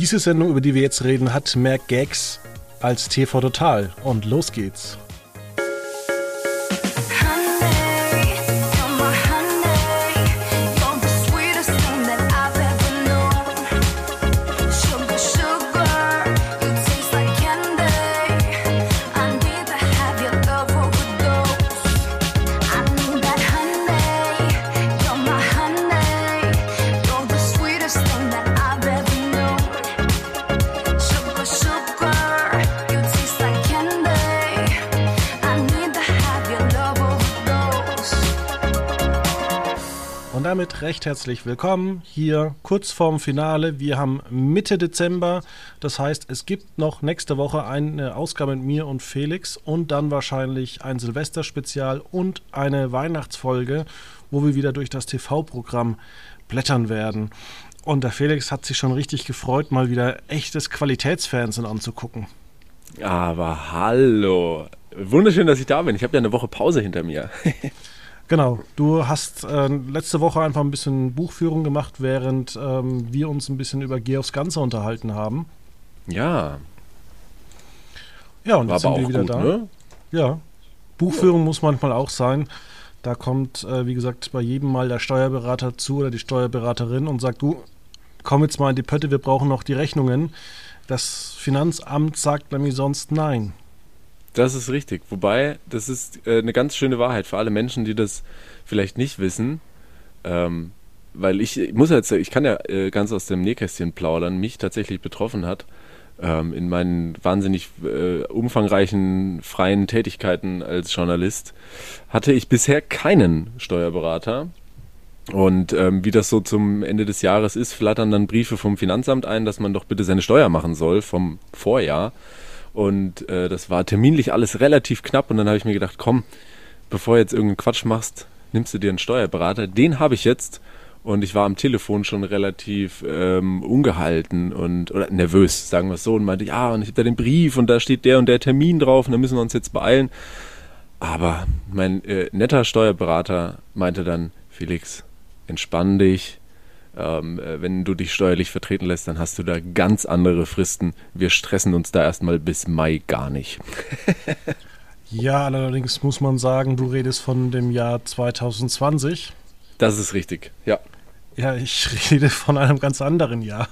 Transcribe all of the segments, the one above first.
Diese Sendung, über die wir jetzt reden, hat mehr Gags als TV Total. Und los geht's. Recht herzlich willkommen hier kurz vorm Finale. Wir haben Mitte Dezember, das heißt, es gibt noch nächste Woche eine Ausgabe mit mir und Felix und dann wahrscheinlich ein Silvesterspezial und eine Weihnachtsfolge, wo wir wieder durch das TV-Programm blättern werden. Und der Felix hat sich schon richtig gefreut, mal wieder echtes Qualitätsfernsehen anzugucken. Aber hallo. Wunderschön, dass ich da bin. Ich habe ja eine Woche Pause hinter mir. Genau, du hast äh, letzte Woche einfach ein bisschen Buchführung gemacht, während ähm, wir uns ein bisschen über Geh aufs Ganze unterhalten haben. Ja. Ja, und War jetzt sind wir wieder gut, da. Ne? Ja. Buchführung ja. muss manchmal auch sein. Da kommt, äh, wie gesagt, bei jedem Mal der Steuerberater zu oder die Steuerberaterin und sagt, du, komm jetzt mal in die Pötte, wir brauchen noch die Rechnungen. Das Finanzamt sagt nämlich sonst nein. Das ist richtig. Wobei, das ist äh, eine ganz schöne Wahrheit für alle Menschen, die das vielleicht nicht wissen. Ähm, weil ich, ich, muss jetzt, ich kann ja äh, ganz aus dem Nähkästchen plaudern, mich tatsächlich betroffen hat. Ähm, in meinen wahnsinnig äh, umfangreichen freien Tätigkeiten als Journalist hatte ich bisher keinen Steuerberater. Und ähm, wie das so zum Ende des Jahres ist, flattern dann Briefe vom Finanzamt ein, dass man doch bitte seine Steuer machen soll vom Vorjahr. Und äh, das war terminlich alles relativ knapp. Und dann habe ich mir gedacht, komm, bevor du jetzt irgendeinen Quatsch machst, nimmst du dir einen Steuerberater. Den habe ich jetzt. Und ich war am Telefon schon relativ ähm, ungehalten und oder nervös, sagen wir es so, und meinte, ja, und ich habe da den Brief und da steht der und der Termin drauf und da müssen wir uns jetzt beeilen. Aber mein äh, netter Steuerberater meinte dann, Felix, entspann dich, ähm, äh, wenn du dich steuerlich vertreten lässt, dann hast du da ganz andere Fristen. Wir stressen uns da erstmal bis Mai gar nicht. ja, allerdings muss man sagen, du redest von dem Jahr 2020. Das ist richtig, ja. Ja, ich rede von einem ganz anderen Jahr.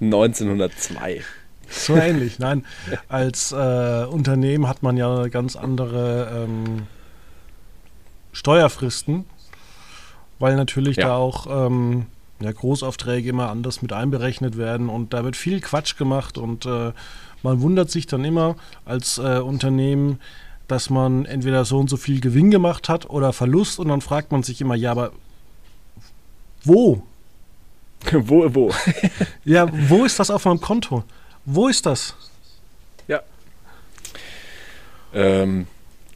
1902. So ähnlich, nein. Als äh, Unternehmen hat man ja ganz andere ähm, Steuerfristen weil natürlich ja. da auch ähm, ja, Großaufträge immer anders mit einberechnet werden und da wird viel Quatsch gemacht und äh, man wundert sich dann immer als äh, Unternehmen, dass man entweder so und so viel Gewinn gemacht hat oder Verlust und dann fragt man sich immer, ja, aber wo? wo, wo? ja, wo ist das auf meinem Konto? Wo ist das? Ja. Ähm,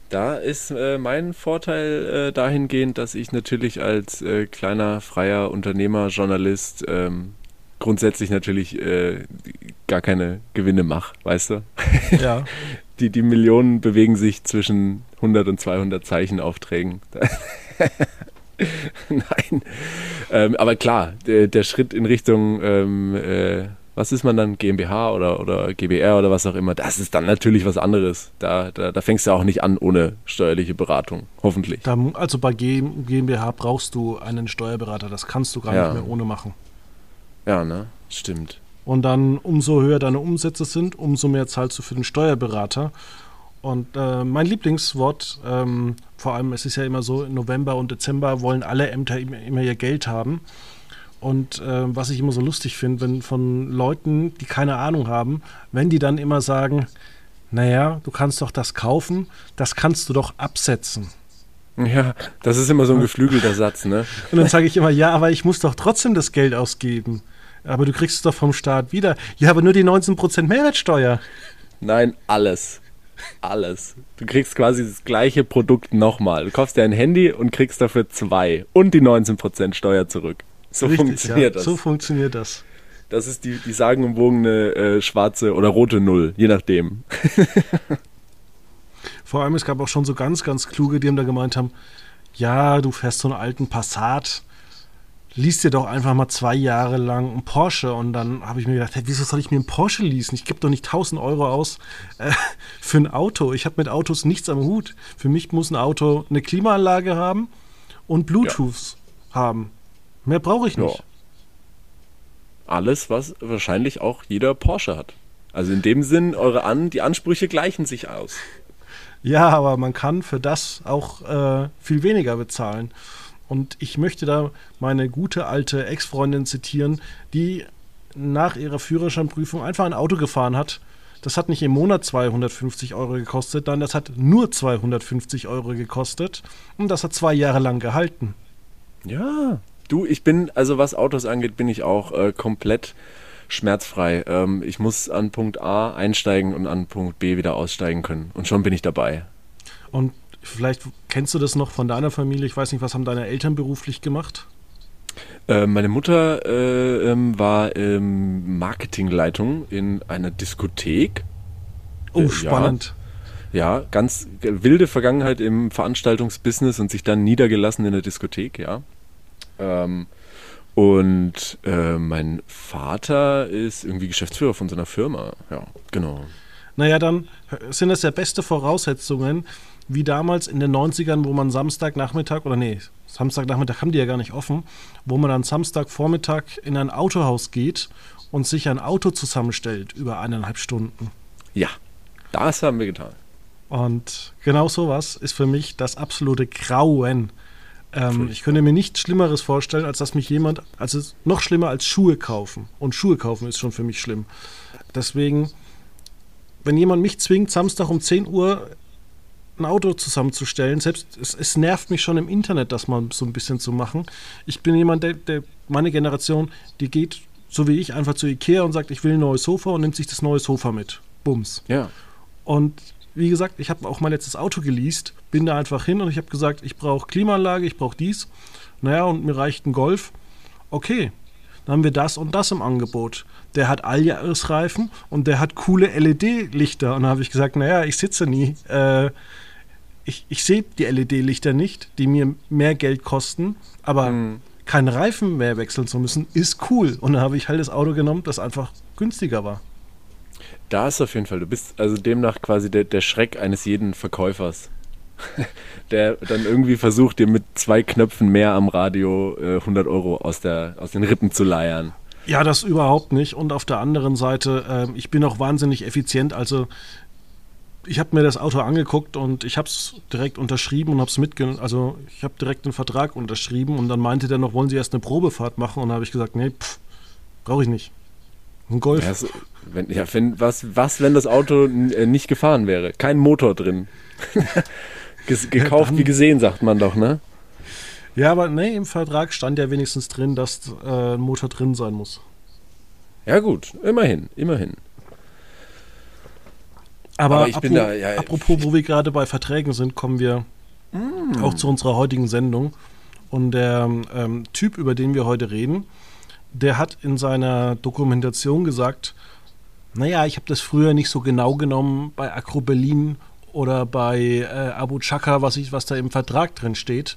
da ist äh, mein Vorteil äh, dahingehend, dass ich natürlich als äh, kleiner freier Unternehmer, Journalist ähm, grundsätzlich natürlich äh, gar keine Gewinne mache, weißt du? Ja. die, die Millionen bewegen sich zwischen 100 und 200 Zeichenaufträgen. Nein. Ähm, aber klar, der, der, Schritt in Richtung ähm, äh, was ist man dann, GmbH oder, oder GBR oder was auch immer, das ist dann natürlich was anderes. Da, da, da fängst du auch nicht an ohne steuerliche Beratung, hoffentlich. Da, also bei GmbH brauchst du einen Steuerberater, das kannst du gar ja. nicht mehr ohne machen. Ja, ne? Stimmt. Und dann, umso höher deine Umsätze sind, umso mehr zahlst du für den Steuerberater. Und äh, mein Lieblingswort, ähm, vor allem es ist ja immer so, im November und Dezember wollen alle Ämter immer, immer ihr Geld haben. Und äh, was ich immer so lustig finde, wenn von Leuten, die keine Ahnung haben, wenn die dann immer sagen, naja, du kannst doch das kaufen, das kannst du doch absetzen. Ja, das ist immer so ein geflügelter Satz, ne? Und dann sage ich immer, ja, aber ich muss doch trotzdem das Geld ausgeben. Aber du kriegst es doch vom Staat wieder. Ja, aber nur die 19% Mehrwertsteuer. Nein, alles. Alles. Du kriegst quasi das gleiche Produkt nochmal. Du kaufst dir ein Handy und kriegst dafür zwei und die 19% Steuer zurück. So Richtig, funktioniert ja. das. So funktioniert das. Das ist die, die sagenumwogene äh, schwarze oder rote Null, je nachdem. Vor allem, es gab auch schon so ganz, ganz kluge, die haben da gemeint haben, ja, du fährst so einen alten Passat, liest dir doch einfach mal zwei Jahre lang einen Porsche und dann habe ich mir gedacht, hey, wieso soll ich mir einen Porsche leasen? Ich gebe doch nicht 1000 Euro aus äh, für ein Auto. Ich habe mit Autos nichts am Hut. Für mich muss ein Auto eine Klimaanlage haben und Bluetooth ja. haben. Mehr brauche ich nicht. Ja. Alles, was wahrscheinlich auch jeder Porsche hat. Also in dem Sinn, eure An die Ansprüche gleichen sich aus. Ja, aber man kann für das auch äh, viel weniger bezahlen. Und ich möchte da meine gute alte Ex-Freundin zitieren, die nach ihrer Führerscheinprüfung einfach ein Auto gefahren hat. Das hat nicht im Monat 250 Euro gekostet, nein, das hat nur 250 Euro gekostet. Und das hat zwei Jahre lang gehalten. Ja, du, ich bin, also was Autos angeht, bin ich auch äh, komplett schmerzfrei. Ähm, ich muss an Punkt A einsteigen und an Punkt B wieder aussteigen können. Und schon bin ich dabei. Und Vielleicht kennst du das noch von deiner Familie. Ich weiß nicht, was haben deine Eltern beruflich gemacht? Äh, meine Mutter äh, ähm, war ähm, Marketingleitung in einer Diskothek. Oh, äh, spannend. Ja, ja, ganz wilde Vergangenheit im Veranstaltungsbusiness und sich dann niedergelassen in der Diskothek, ja. Ähm, und äh, mein Vater ist irgendwie Geschäftsführer von so einer Firma, ja, genau. Naja, dann sind das ja beste Voraussetzungen, wie damals in den 90ern, wo man Samstagnachmittag, oder nee, Samstagnachmittag haben die ja gar nicht offen, wo man dann Samstagvormittag in ein Autohaus geht und sich ein Auto zusammenstellt über eineinhalb Stunden. Ja, das haben wir getan. Und genau sowas ist für mich das absolute Grauen. Ähm, ich könnte mir nichts Schlimmeres vorstellen, als dass mich jemand, also noch schlimmer als Schuhe kaufen. Und Schuhe kaufen ist schon für mich schlimm. Deswegen, wenn jemand mich zwingt, Samstag um 10 Uhr ein Auto zusammenzustellen. Selbst es, es, nervt mich schon im Internet, das mal so ein bisschen zu machen. Ich bin jemand, der, der, meine Generation, die geht so wie ich einfach zu Ikea und sagt, ich will ein neues Sofa und nimmt sich das neue Sofa mit. Bums. Ja. Und wie gesagt, ich habe auch mein letztes Auto geleast, bin da einfach hin und ich habe gesagt, ich brauche Klimaanlage, ich brauche dies. Naja, und mir reicht ein Golf. Okay, dann haben wir das und das im Angebot. Der hat Alljahresreifen und der hat coole LED-Lichter. Und da habe ich gesagt, naja, ich sitze nie. Äh, ich, ich sehe die LED-Lichter nicht, die mir mehr Geld kosten, aber mhm. keinen Reifen mehr wechseln zu müssen, ist cool. Und dann habe ich halt das Auto genommen, das einfach günstiger war. Da ist auf jeden Fall, du bist also demnach quasi der, der Schreck eines jeden Verkäufers. der dann irgendwie versucht, dir mit zwei Knöpfen mehr am Radio äh, 100 Euro aus, der, aus den Rippen zu leiern. Ja, das überhaupt nicht. Und auf der anderen Seite, äh, ich bin auch wahnsinnig effizient. Also ich habe mir das Auto angeguckt und ich habe es direkt unterschrieben und habe es mitgenommen. Also ich habe direkt den Vertrag unterschrieben und dann meinte der noch, wollen Sie erst eine Probefahrt machen? Und dann habe ich gesagt, nee, brauche ich nicht. Ein Golf. Ja, so, wenn, ja, wenn, was, was, wenn das Auto äh, nicht gefahren wäre? Kein Motor drin. gekauft ja, wie gesehen, sagt man doch, ne? Ja, aber nee, im Vertrag stand ja wenigstens drin, dass äh, ein Motor drin sein muss. Ja, gut, immerhin, immerhin. Aber, Aber apropos, da, ja, apropos, wo wir gerade bei Verträgen sind, kommen wir mm. auch zu unserer heutigen Sendung. Und der ähm, Typ, über den wir heute reden, der hat in seiner Dokumentation gesagt, naja, ich habe das früher nicht so genau genommen bei Acro Berlin oder bei äh, Abu Chaka, was, ich, was da im Vertrag drin steht.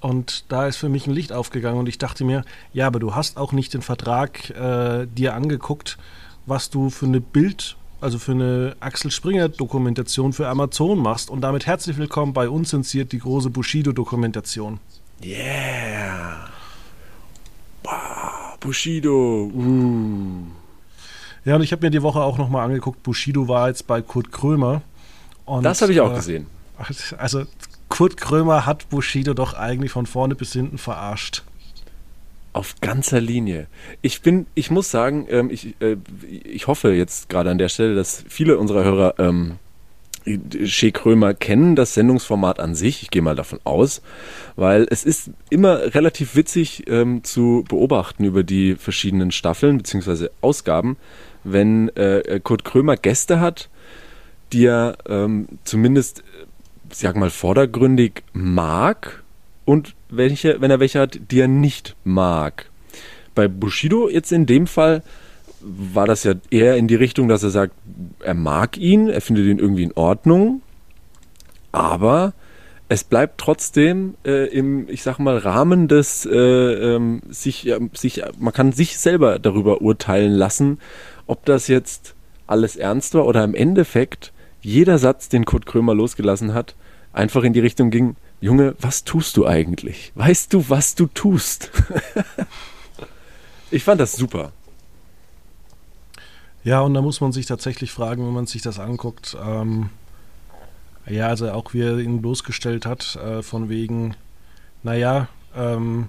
Und da ist für mich ein Licht aufgegangen und ich dachte mir, ja, aber du hast auch nicht den Vertrag äh, dir angeguckt, was du für eine Bild- also für eine Axel Springer Dokumentation für Amazon machst. Und damit herzlich willkommen bei uns zensiert die große Bushido Dokumentation. Yeah. Bushido. Uh. Ja, und ich habe mir die Woche auch nochmal angeguckt, Bushido war jetzt bei Kurt Krömer. Und, das habe ich auch äh, gesehen. Also Kurt Krömer hat Bushido doch eigentlich von vorne bis hinten verarscht. Auf ganzer Linie. Ich bin, ich muss sagen, ähm, ich, äh, ich hoffe jetzt gerade an der Stelle, dass viele unserer Hörer ähm, Shea Krömer kennen das Sendungsformat an sich. Ich gehe mal davon aus, weil es ist immer relativ witzig ähm, zu beobachten über die verschiedenen Staffeln bzw. Ausgaben, wenn äh, Kurt Krömer Gäste hat, die er ähm, zumindest, sag mal, vordergründig mag und welche, wenn er welche hat, die er nicht mag. Bei Bushido jetzt in dem Fall war das ja eher in die Richtung, dass er sagt, er mag ihn, er findet ihn irgendwie in Ordnung, aber es bleibt trotzdem äh, im, ich sag mal, Rahmen des äh, ähm, sich, äh, sich, man kann sich selber darüber urteilen lassen, ob das jetzt alles ernst war oder im Endeffekt jeder Satz, den Kurt Krömer losgelassen hat, einfach in die Richtung ging, Junge, was tust du eigentlich? Weißt du, was du tust? ich fand das super. Ja, und da muss man sich tatsächlich fragen, wenn man sich das anguckt, ähm, ja, also auch wie er ihn bloßgestellt hat, äh, von wegen, naja, ähm,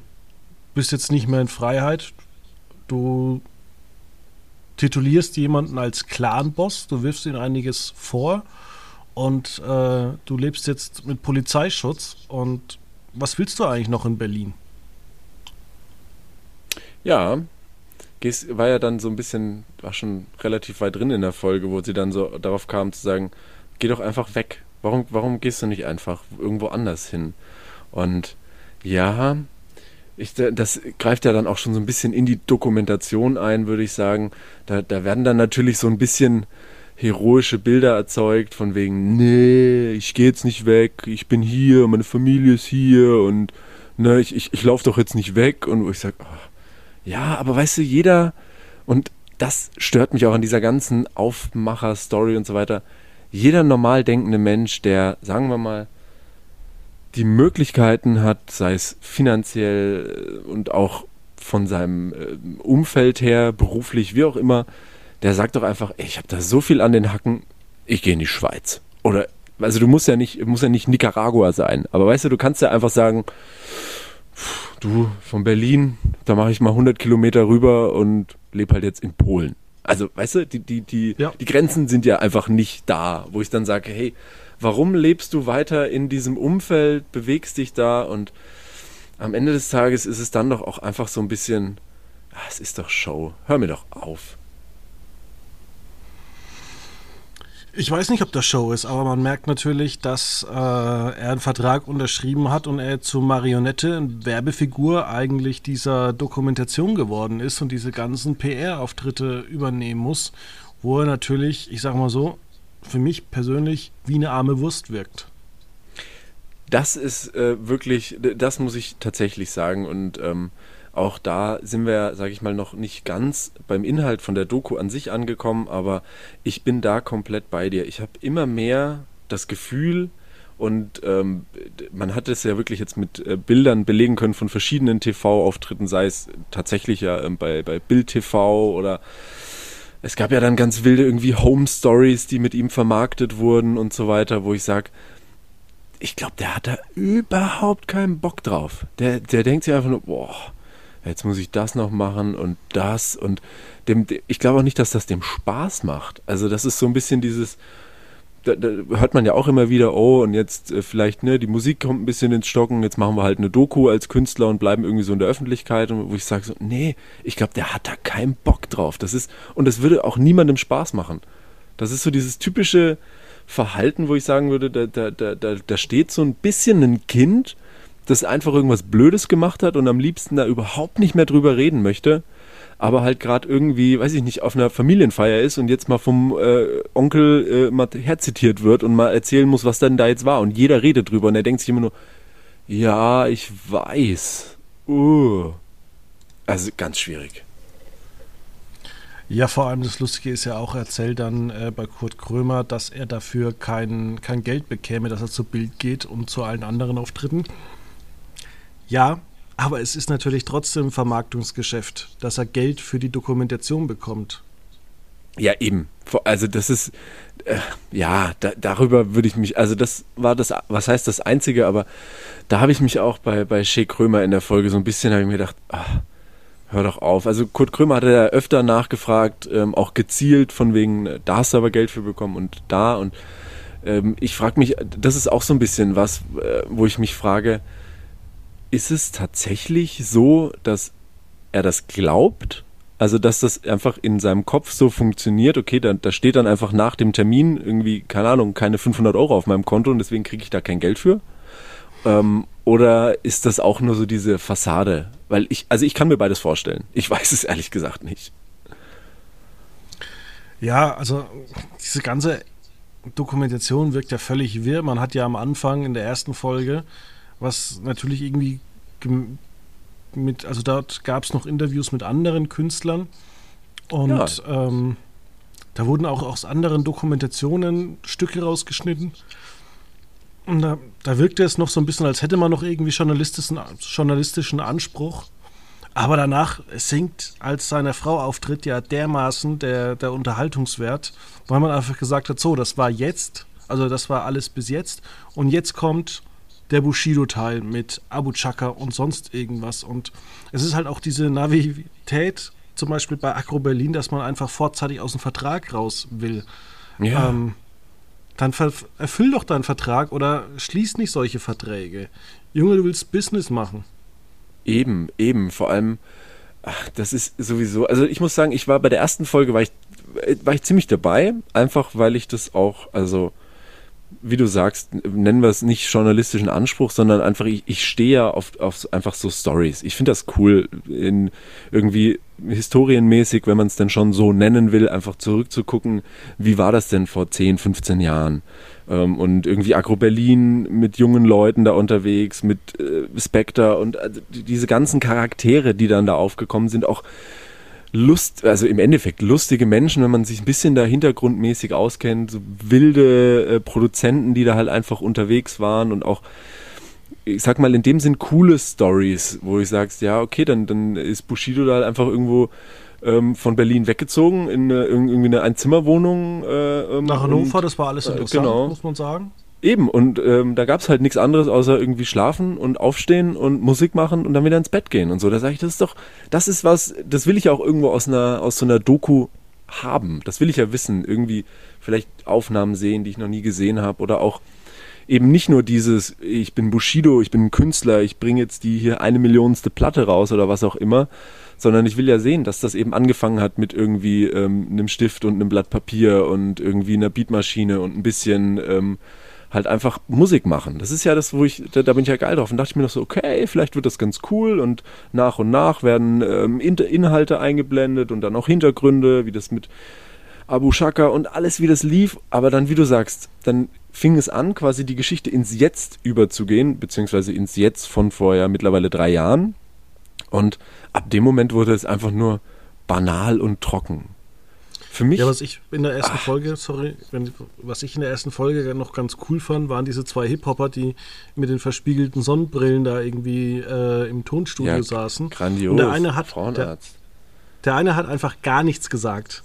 bist jetzt nicht mehr in Freiheit, du titulierst jemanden als Clan-Boss, du wirfst ihm einiges vor und äh, du lebst jetzt mit Polizeischutz und was willst du eigentlich noch in Berlin? Ja, war ja dann so ein bisschen, war schon relativ weit drin in der Folge, wo sie dann so darauf kam zu sagen, geh doch einfach weg. Warum, warum gehst du nicht einfach irgendwo anders hin? Und ja, ich, das greift ja dann auch schon so ein bisschen in die Dokumentation ein, würde ich sagen. Da, da werden dann natürlich so ein bisschen heroische Bilder erzeugt, von wegen, nee, ich gehe jetzt nicht weg, ich bin hier, meine Familie ist hier und ne, ich, ich, ich laufe doch jetzt nicht weg. Und wo ich sage, oh, ja, aber weißt du, jeder, und das stört mich auch an dieser ganzen Aufmacher-Story und so weiter, jeder normal denkende Mensch, der, sagen wir mal, die Möglichkeiten hat, sei es finanziell äh, und auch von seinem äh, Umfeld her, beruflich, wie auch immer, der sagt doch einfach, ey, ich habe da so viel an den Hacken, ich gehe in die Schweiz. Oder, also du musst ja nicht, muss ja nicht Nicaragua sein, aber weißt du, du kannst ja einfach sagen, du, von Berlin, da mache ich mal 100 Kilometer rüber und lebe halt jetzt in Polen. Also, weißt du, die, die, die, ja. die Grenzen sind ja einfach nicht da, wo ich dann sage, hey, warum lebst du weiter in diesem Umfeld, bewegst dich da und am Ende des Tages ist es dann doch auch einfach so ein bisschen, ach, es ist doch Show, hör mir doch auf. Ich weiß nicht, ob das Show ist, aber man merkt natürlich, dass äh, er einen Vertrag unterschrieben hat und er zur Marionette, Werbefigur eigentlich dieser Dokumentation geworden ist und diese ganzen PR-Auftritte übernehmen muss, wo er natürlich, ich sag mal so, für mich persönlich wie eine arme Wurst wirkt. Das ist äh, wirklich, das muss ich tatsächlich sagen und ähm, auch da sind wir, sage ich mal, noch nicht ganz beim Inhalt von der Doku an sich angekommen, aber ich bin da komplett bei dir. Ich habe immer mehr das Gefühl, und ähm, man hat es ja wirklich jetzt mit äh, Bildern belegen können von verschiedenen TV-Auftritten, sei es tatsächlich ja äh, bei, bei Bild TV oder es gab ja dann ganz wilde irgendwie Home Stories, die mit ihm vermarktet wurden und so weiter, wo ich sage, ich glaube, der hat da überhaupt keinen Bock drauf. Der, der denkt sich einfach nur, boah, jetzt muss ich das noch machen und das und dem, ich glaube auch nicht, dass das dem Spaß macht. Also das ist so ein bisschen dieses, da, da hört man ja auch immer wieder, oh und jetzt äh, vielleicht, ne, die Musik kommt ein bisschen ins Stocken, jetzt machen wir halt eine Doku als Künstler und bleiben irgendwie so in der Öffentlichkeit und wo ich sage so, nee, ich glaube, der hat da keinen Bock drauf. Das ist, und das würde auch niemandem Spaß machen. Das ist so dieses typische Verhalten, wo ich sagen würde, da, da, da, da steht so ein bisschen ein Kind, das einfach irgendwas Blödes gemacht hat und am liebsten da überhaupt nicht mehr drüber reden möchte, aber halt gerade irgendwie, weiß ich nicht, auf einer Familienfeier ist und jetzt mal vom äh, Onkel äh, mal herzitiert wird und mal erzählen muss, was denn da jetzt war. Und jeder redet drüber und er denkt sich immer nur, ja, ich weiß. Uh. Also ganz schwierig. Ja, vor allem das Lustige ist ja auch, er erzählt dann äh, bei Kurt Krömer, dass er dafür kein, kein Geld bekäme, dass er zu Bild geht und zu allen anderen Auftritten. Ja, aber es ist natürlich trotzdem Vermarktungsgeschäft, dass er Geld für die Dokumentation bekommt. Ja, eben. Also das ist, äh, ja, da, darüber würde ich mich, also das war das, was heißt das Einzige, aber da habe ich mich auch bei, bei Shea Krömer in der Folge so ein bisschen, habe ich mir gedacht, ach, hör doch auf. Also Kurt Krömer hatte ja öfter nachgefragt, ähm, auch gezielt von wegen, äh, da hast du aber Geld für bekommen und da und ähm, ich frage mich, das ist auch so ein bisschen was, äh, wo ich mich frage, ist es tatsächlich so, dass er das glaubt? Also, dass das einfach in seinem Kopf so funktioniert, okay, da, da steht dann einfach nach dem Termin irgendwie, keine Ahnung, keine 500 Euro auf meinem Konto und deswegen kriege ich da kein Geld für? Ähm, oder ist das auch nur so diese Fassade? Weil ich, also ich kann mir beides vorstellen. Ich weiß es ehrlich gesagt nicht. Ja, also diese ganze Dokumentation wirkt ja völlig wirr. Man hat ja am Anfang in der ersten Folge, was natürlich irgendwie mit, also dort gab es noch Interviews mit anderen Künstlern und ja. ähm, da wurden auch aus anderen Dokumentationen Stücke rausgeschnitten. Und da, da wirkte es noch so ein bisschen, als hätte man noch irgendwie journalistischen, journalistischen Anspruch. Aber danach sinkt, als seine Frau auftritt, ja dermaßen der, der Unterhaltungswert, weil man einfach gesagt hat, so, das war jetzt, also das war alles bis jetzt. Und jetzt kommt der Bushido-Teil mit Abu Chaka und sonst irgendwas. Und es ist halt auch diese Navität, zum Beispiel bei Agro Berlin, dass man einfach vorzeitig aus dem Vertrag raus will. Ja. Ähm, dann erfüll doch deinen Vertrag oder schließ nicht solche Verträge. Junge, du willst Business machen. Eben, eben. Vor allem, ach, das ist sowieso. Also ich muss sagen, ich war bei der ersten Folge war ich, war ich ziemlich dabei, einfach weil ich das auch, also wie du sagst, nennen wir es nicht journalistischen Anspruch, sondern einfach, ich, ich stehe ja auf, auf einfach so Stories. Ich finde das cool, in irgendwie historienmäßig, wenn man es denn schon so nennen will, einfach zurückzugucken, wie war das denn vor 10, 15 Jahren? Ähm, und irgendwie Agro Berlin mit jungen Leuten da unterwegs, mit äh, Spectre und äh, diese ganzen Charaktere, die dann da aufgekommen sind, auch Lust, also im Endeffekt lustige Menschen, wenn man sich ein bisschen da hintergrundmäßig auskennt, so wilde äh, Produzenten, die da halt einfach unterwegs waren und auch, ich sag mal, in dem Sinn coole Stories, wo ich sagst, ja, okay, dann, dann ist Bushido da halt einfach irgendwo ähm, von Berlin weggezogen in eine, irgendwie eine Einzimmerwohnung. Äh, ähm, Nach Hannover, und, das war alles äh, interessant, genau. muss man sagen. Eben, und ähm, da gab es halt nichts anderes, außer irgendwie schlafen und aufstehen und Musik machen und dann wieder ins Bett gehen und so. Da sage ich, das ist doch, das ist was, das will ich auch irgendwo aus einer, aus so einer Doku haben. Das will ich ja wissen. Irgendwie vielleicht Aufnahmen sehen, die ich noch nie gesehen habe oder auch eben nicht nur dieses, ich bin Bushido, ich bin ein Künstler, ich bringe jetzt die hier eine Millionste Platte raus oder was auch immer, sondern ich will ja sehen, dass das eben angefangen hat mit irgendwie ähm, einem Stift und einem Blatt Papier und irgendwie einer Beatmaschine und ein bisschen ähm, halt einfach Musik machen. Das ist ja das, wo ich, da, da bin ich ja geil drauf. Und dachte ich mir noch so, okay, vielleicht wird das ganz cool und nach und nach werden ähm, Inhalte eingeblendet und dann auch Hintergründe, wie das mit Abu Shaka und alles, wie das lief. Aber dann, wie du sagst, dann fing es an, quasi die Geschichte ins Jetzt überzugehen, beziehungsweise ins Jetzt von vor ja mittlerweile drei Jahren. Und ab dem Moment wurde es einfach nur banal und trocken. Für mich. Ja, was ich in der ersten ach. Folge, sorry, was ich in der ersten Folge noch ganz cool fand, waren diese zwei Hip-Hopper, die mit den verspiegelten Sonnenbrillen da irgendwie äh, im Tonstudio ja, saßen. Grandios. Und der eine hat. Der, der eine hat einfach gar nichts gesagt.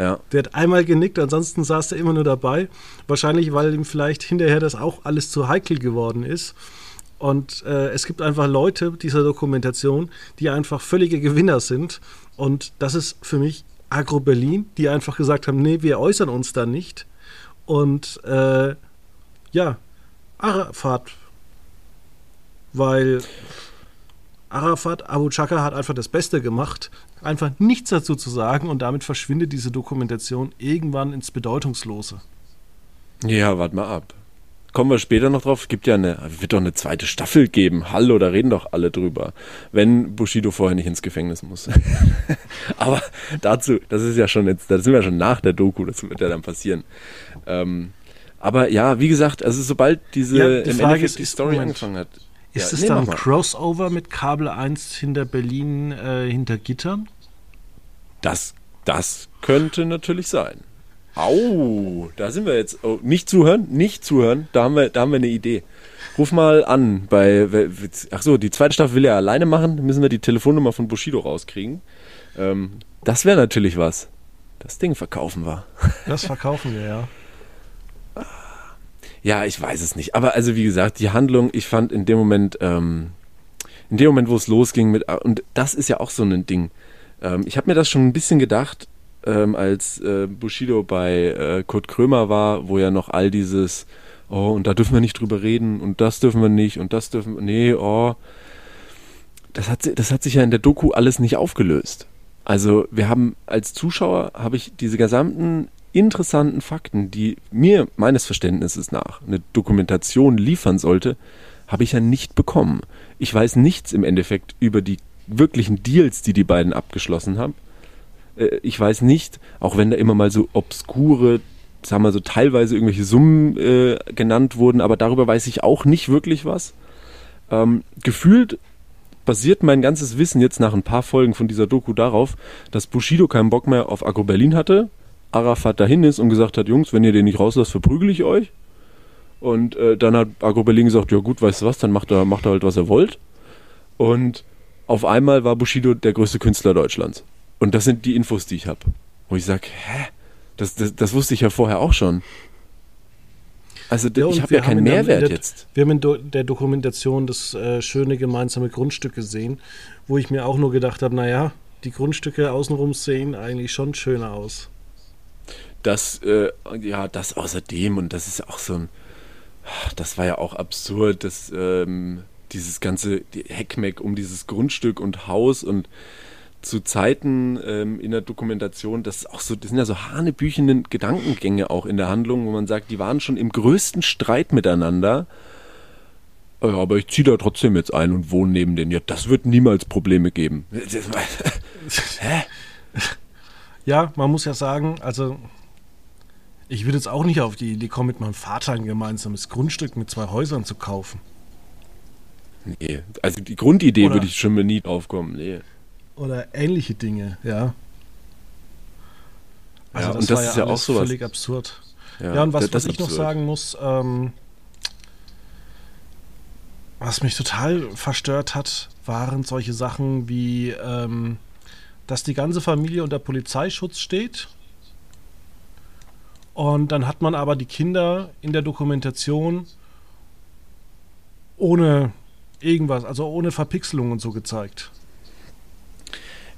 Ja. Der hat einmal genickt, ansonsten saß er immer nur dabei. Wahrscheinlich, weil ihm vielleicht hinterher das auch alles zu heikel geworden ist. Und äh, es gibt einfach Leute dieser Dokumentation, die einfach völlige Gewinner sind. Und das ist für mich Agro Berlin, die einfach gesagt haben, nee, wir äußern uns da nicht. Und äh, ja, Arafat, weil Arafat, Abu Chaka hat einfach das Beste gemacht, einfach nichts dazu zu sagen und damit verschwindet diese Dokumentation irgendwann ins Bedeutungslose. Ja, warte mal ab kommen wir später noch drauf. Es gibt ja eine, wird doch eine zweite Staffel geben. Hallo, da reden doch alle drüber. Wenn Bushido vorher nicht ins Gefängnis muss. Aber dazu, das ist ja schon jetzt, da sind wir schon nach der Doku, das wird ja dann passieren. Ähm, aber ja, wie gesagt, also sobald diese ja, die, Frage ist, die Story Moment, angefangen hat. Ist es nee, dann ein Crossover mit Kabel 1 hinter Berlin äh, hinter Gittern? Das, das könnte natürlich sein. Au, da sind wir jetzt. Oh, nicht zuhören, nicht zuhören. Da haben wir, da haben wir eine Idee. Ruf mal an bei. Ach so, die zweite Staffel will er alleine machen. Müssen wir die Telefonnummer von Bushido rauskriegen. Ähm, das wäre natürlich was. Das Ding verkaufen wir. Das verkaufen wir, ja. Ja, ich weiß es nicht. Aber also wie gesagt, die Handlung, ich fand in dem Moment, ähm, in dem Moment, wo es losging mit, und das ist ja auch so ein Ding. Ähm, ich habe mir das schon ein bisschen gedacht, ähm, als äh, Bushido bei äh, Kurt Krömer war, wo ja noch all dieses, oh, und da dürfen wir nicht drüber reden und das dürfen wir nicht und das dürfen wir, nee, oh. Das hat, das hat sich ja in der Doku alles nicht aufgelöst. Also wir haben als Zuschauer, habe ich diese gesamten interessanten Fakten, die mir meines Verständnisses nach eine Dokumentation liefern sollte, habe ich ja nicht bekommen. Ich weiß nichts im Endeffekt über die wirklichen Deals, die die beiden abgeschlossen haben. Äh, ich weiß nicht, auch wenn da immer mal so obskure sagen wir so, teilweise irgendwelche Summen äh, genannt wurden, aber darüber weiß ich auch nicht wirklich was. Ähm, gefühlt basiert mein ganzes Wissen jetzt nach ein paar Folgen von dieser Doku darauf, dass Bushido keinen Bock mehr auf Agro Berlin hatte, Arafat dahin ist und gesagt hat, Jungs, wenn ihr den nicht rauslasst, verprügel ich euch. Und äh, dann hat Agro Berlin gesagt, ja gut, weißt du was, dann macht er, macht er halt, was er wollt. Und auf einmal war Bushido der größte Künstler Deutschlands. Und das sind die Infos, die ich habe. Wo ich sage, hä? Das, das, das wusste ich ja vorher auch schon. Also ja, ich habe ja keinen Mehrwert der, jetzt. Wir haben in der Dokumentation das äh, schöne gemeinsame Grundstück gesehen, wo ich mir auch nur gedacht habe, naja, die Grundstücke außenrum sehen eigentlich schon schöner aus. Das, äh, ja, das außerdem, und das ist auch so ein, das war ja auch absurd, dass ähm, dieses ganze Heckmeck um dieses Grundstück und Haus und zu Zeiten ähm, in der Dokumentation, das auch so, das sind ja so hanebüchenden Gedankengänge auch in der Handlung, wo man sagt, die waren schon im größten Streit miteinander. Ja, aber ich ziehe da trotzdem jetzt ein und wohne neben denen. Ja, das wird niemals Probleme geben. Hä? Ja, man muss ja sagen, also ich würde jetzt auch nicht auf die Idee kommen, mit meinem Vater ein gemeinsames Grundstück mit zwei Häusern zu kaufen. Nee, also die Grundidee Oder würde ich schon mal nie drauf kommen. Nee oder ähnliche Dinge, ja. Also ja, das und das ist ja, ja auch sowas. völlig absurd. Ja, ja und was, was ich absurd. noch sagen muss, ähm, was mich total verstört hat, waren solche Sachen wie, ähm, dass die ganze Familie unter Polizeischutz steht. Und dann hat man aber die Kinder in der Dokumentation ohne irgendwas, also ohne Verpixelung und so gezeigt.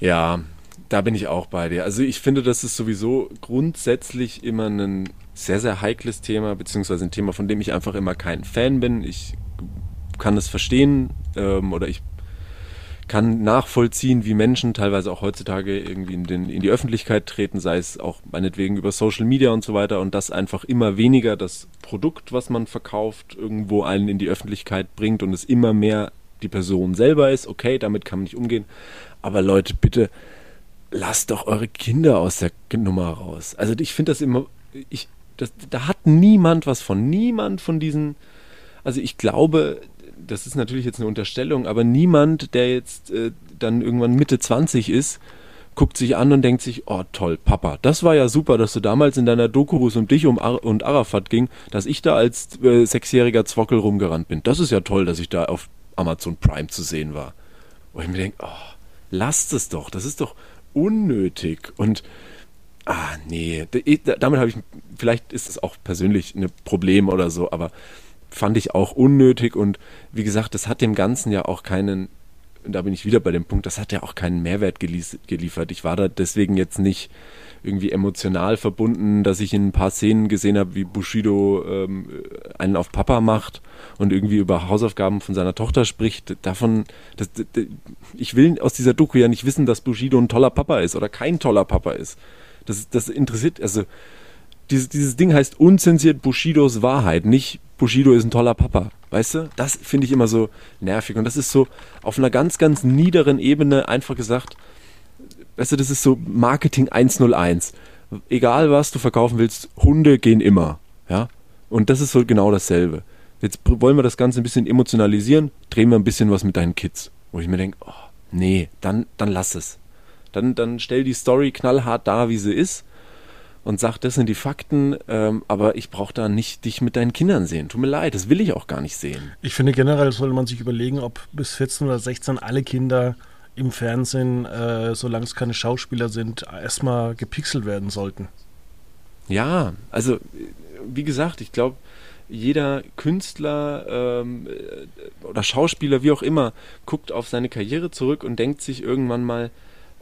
Ja, da bin ich auch bei dir. Also ich finde, das ist sowieso grundsätzlich immer ein sehr, sehr heikles Thema, beziehungsweise ein Thema, von dem ich einfach immer kein Fan bin. Ich kann es verstehen ähm, oder ich kann nachvollziehen, wie Menschen teilweise auch heutzutage irgendwie in, den, in die Öffentlichkeit treten, sei es auch meinetwegen über Social Media und so weiter und das einfach immer weniger das Produkt, was man verkauft, irgendwo einen in die Öffentlichkeit bringt und es immer mehr die Person selber ist. Okay, damit kann man nicht umgehen. Aber Leute, bitte lasst doch eure Kinder aus der Nummer raus. Also ich finde das immer, ich, das, da hat niemand was von, niemand von diesen, also ich glaube, das ist natürlich jetzt eine Unterstellung, aber niemand, der jetzt äh, dann irgendwann Mitte 20 ist, guckt sich an und denkt sich, oh toll, Papa, das war ja super, dass du damals in deiner Doku, wo es um dich um und Arafat ging, dass ich da als äh, sechsjähriger Zwockel rumgerannt bin. Das ist ja toll, dass ich da auf Amazon Prime zu sehen war. Wo ich mir denke, oh, lasst es doch, das ist doch unnötig. Und ah, nee, damit habe ich, vielleicht ist es auch persönlich ein Problem oder so, aber fand ich auch unnötig und wie gesagt, das hat dem Ganzen ja auch keinen, da bin ich wieder bei dem Punkt, das hat ja auch keinen Mehrwert geliefert. Ich war da deswegen jetzt nicht irgendwie emotional verbunden, dass ich in ein paar Szenen gesehen habe, wie Bushido ähm, einen auf Papa macht und irgendwie über Hausaufgaben von seiner Tochter spricht. Davon, das, das, ich will aus dieser Doku ja nicht wissen, dass Bushido ein toller Papa ist oder kein toller Papa ist. Das, das interessiert, also dieses, dieses Ding heißt unzensiert Bushidos Wahrheit, nicht Bushido ist ein toller Papa. Weißt du? Das finde ich immer so nervig. Und das ist so auf einer ganz, ganz niederen Ebene einfach gesagt, weißt du, das ist so Marketing 101. Egal was du verkaufen willst, Hunde gehen immer. Ja? Und das ist so genau dasselbe. Jetzt wollen wir das Ganze ein bisschen emotionalisieren, drehen wir ein bisschen was mit deinen Kids. Wo ich mir denke, oh, nee, dann, dann lass es. Dann, dann stell die Story knallhart da, wie sie ist und sag, das sind die Fakten, ähm, aber ich brauche da nicht dich mit deinen Kindern sehen. Tut mir leid, das will ich auch gar nicht sehen. Ich finde generell sollte man sich überlegen, ob bis 14 oder 16 alle Kinder im Fernsehen, äh, solange es keine Schauspieler sind, erstmal gepixelt werden sollten. Ja, also wie gesagt, ich glaube, jeder Künstler ähm, oder Schauspieler, wie auch immer, guckt auf seine Karriere zurück und denkt sich irgendwann mal,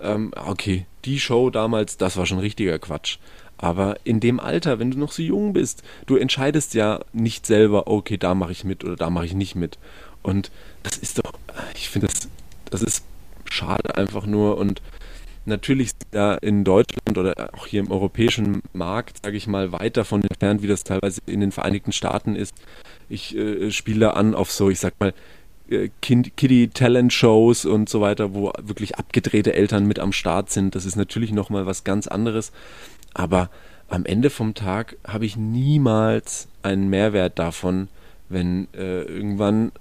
ähm, okay, die Show damals, das war schon richtiger Quatsch. Aber in dem Alter, wenn du noch so jung bist, du entscheidest ja nicht selber, okay, da mache ich mit oder da mache ich nicht mit. Und das ist doch, ich finde, das, das ist schade einfach nur. Und natürlich da in Deutschland oder auch hier im europäischen Markt, sage ich mal, weit davon entfernt, wie das teilweise in den Vereinigten Staaten ist. Ich äh, spiele an auf so, ich sag mal, äh, Kiddie-Talent-Shows und so weiter, wo wirklich abgedrehte Eltern mit am Start sind. Das ist natürlich nochmal was ganz anderes. Aber am Ende vom Tag habe ich niemals einen Mehrwert davon, wenn äh, irgendwann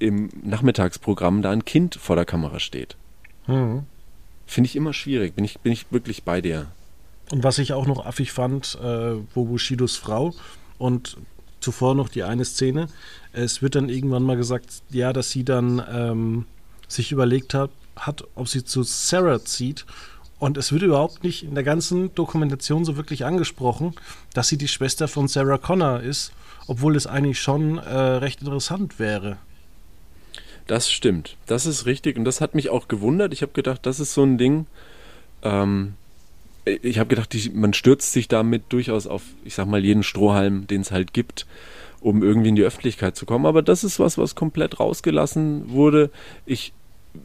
im Nachmittagsprogramm da ein Kind vor der Kamera steht. Mhm. Finde ich immer schwierig, bin ich, bin ich wirklich bei dir. Und was ich auch noch affig fand, äh, wo Bushidos Frau und zuvor noch die eine Szene, es wird dann irgendwann mal gesagt, ja, dass sie dann ähm, sich überlegt hat, hat, ob sie zu Sarah zieht. Und es wird überhaupt nicht in der ganzen Dokumentation so wirklich angesprochen, dass sie die Schwester von Sarah Connor ist, obwohl es eigentlich schon äh, recht interessant wäre. Das stimmt, das ist richtig und das hat mich auch gewundert. Ich habe gedacht, das ist so ein Ding. Ähm, ich habe gedacht, die, man stürzt sich damit durchaus auf, ich sag mal, jeden Strohhalm, den es halt gibt, um irgendwie in die Öffentlichkeit zu kommen. Aber das ist was, was komplett rausgelassen wurde. Ich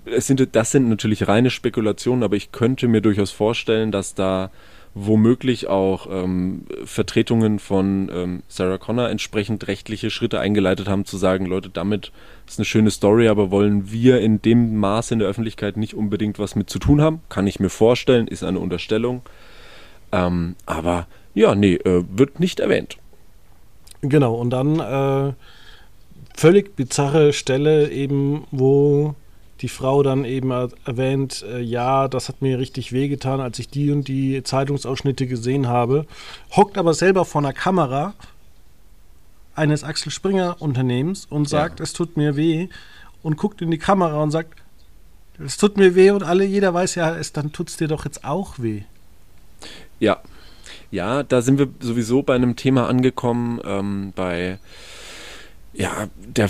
es sind, das sind natürlich reine Spekulationen, aber ich könnte mir durchaus vorstellen, dass da womöglich auch ähm, Vertretungen von ähm, Sarah Connor entsprechend rechtliche Schritte eingeleitet haben, zu sagen, Leute, damit ist eine schöne Story, aber wollen wir in dem Maße in der Öffentlichkeit nicht unbedingt was mit zu tun haben? Kann ich mir vorstellen, ist eine Unterstellung. Ähm, aber ja, nee, äh, wird nicht erwähnt. Genau, und dann äh, völlig bizarre Stelle eben, wo die Frau dann eben erwähnt, äh, ja, das hat mir richtig wehgetan, als ich die und die Zeitungsausschnitte gesehen habe, hockt aber selber vor einer Kamera eines Axel Springer Unternehmens und sagt, ja. es tut mir weh und guckt in die Kamera und sagt, es tut mir weh und alle, jeder weiß ja, es, dann tut es dir doch jetzt auch weh. Ja, ja, da sind wir sowieso bei einem Thema angekommen, ähm, bei ja, der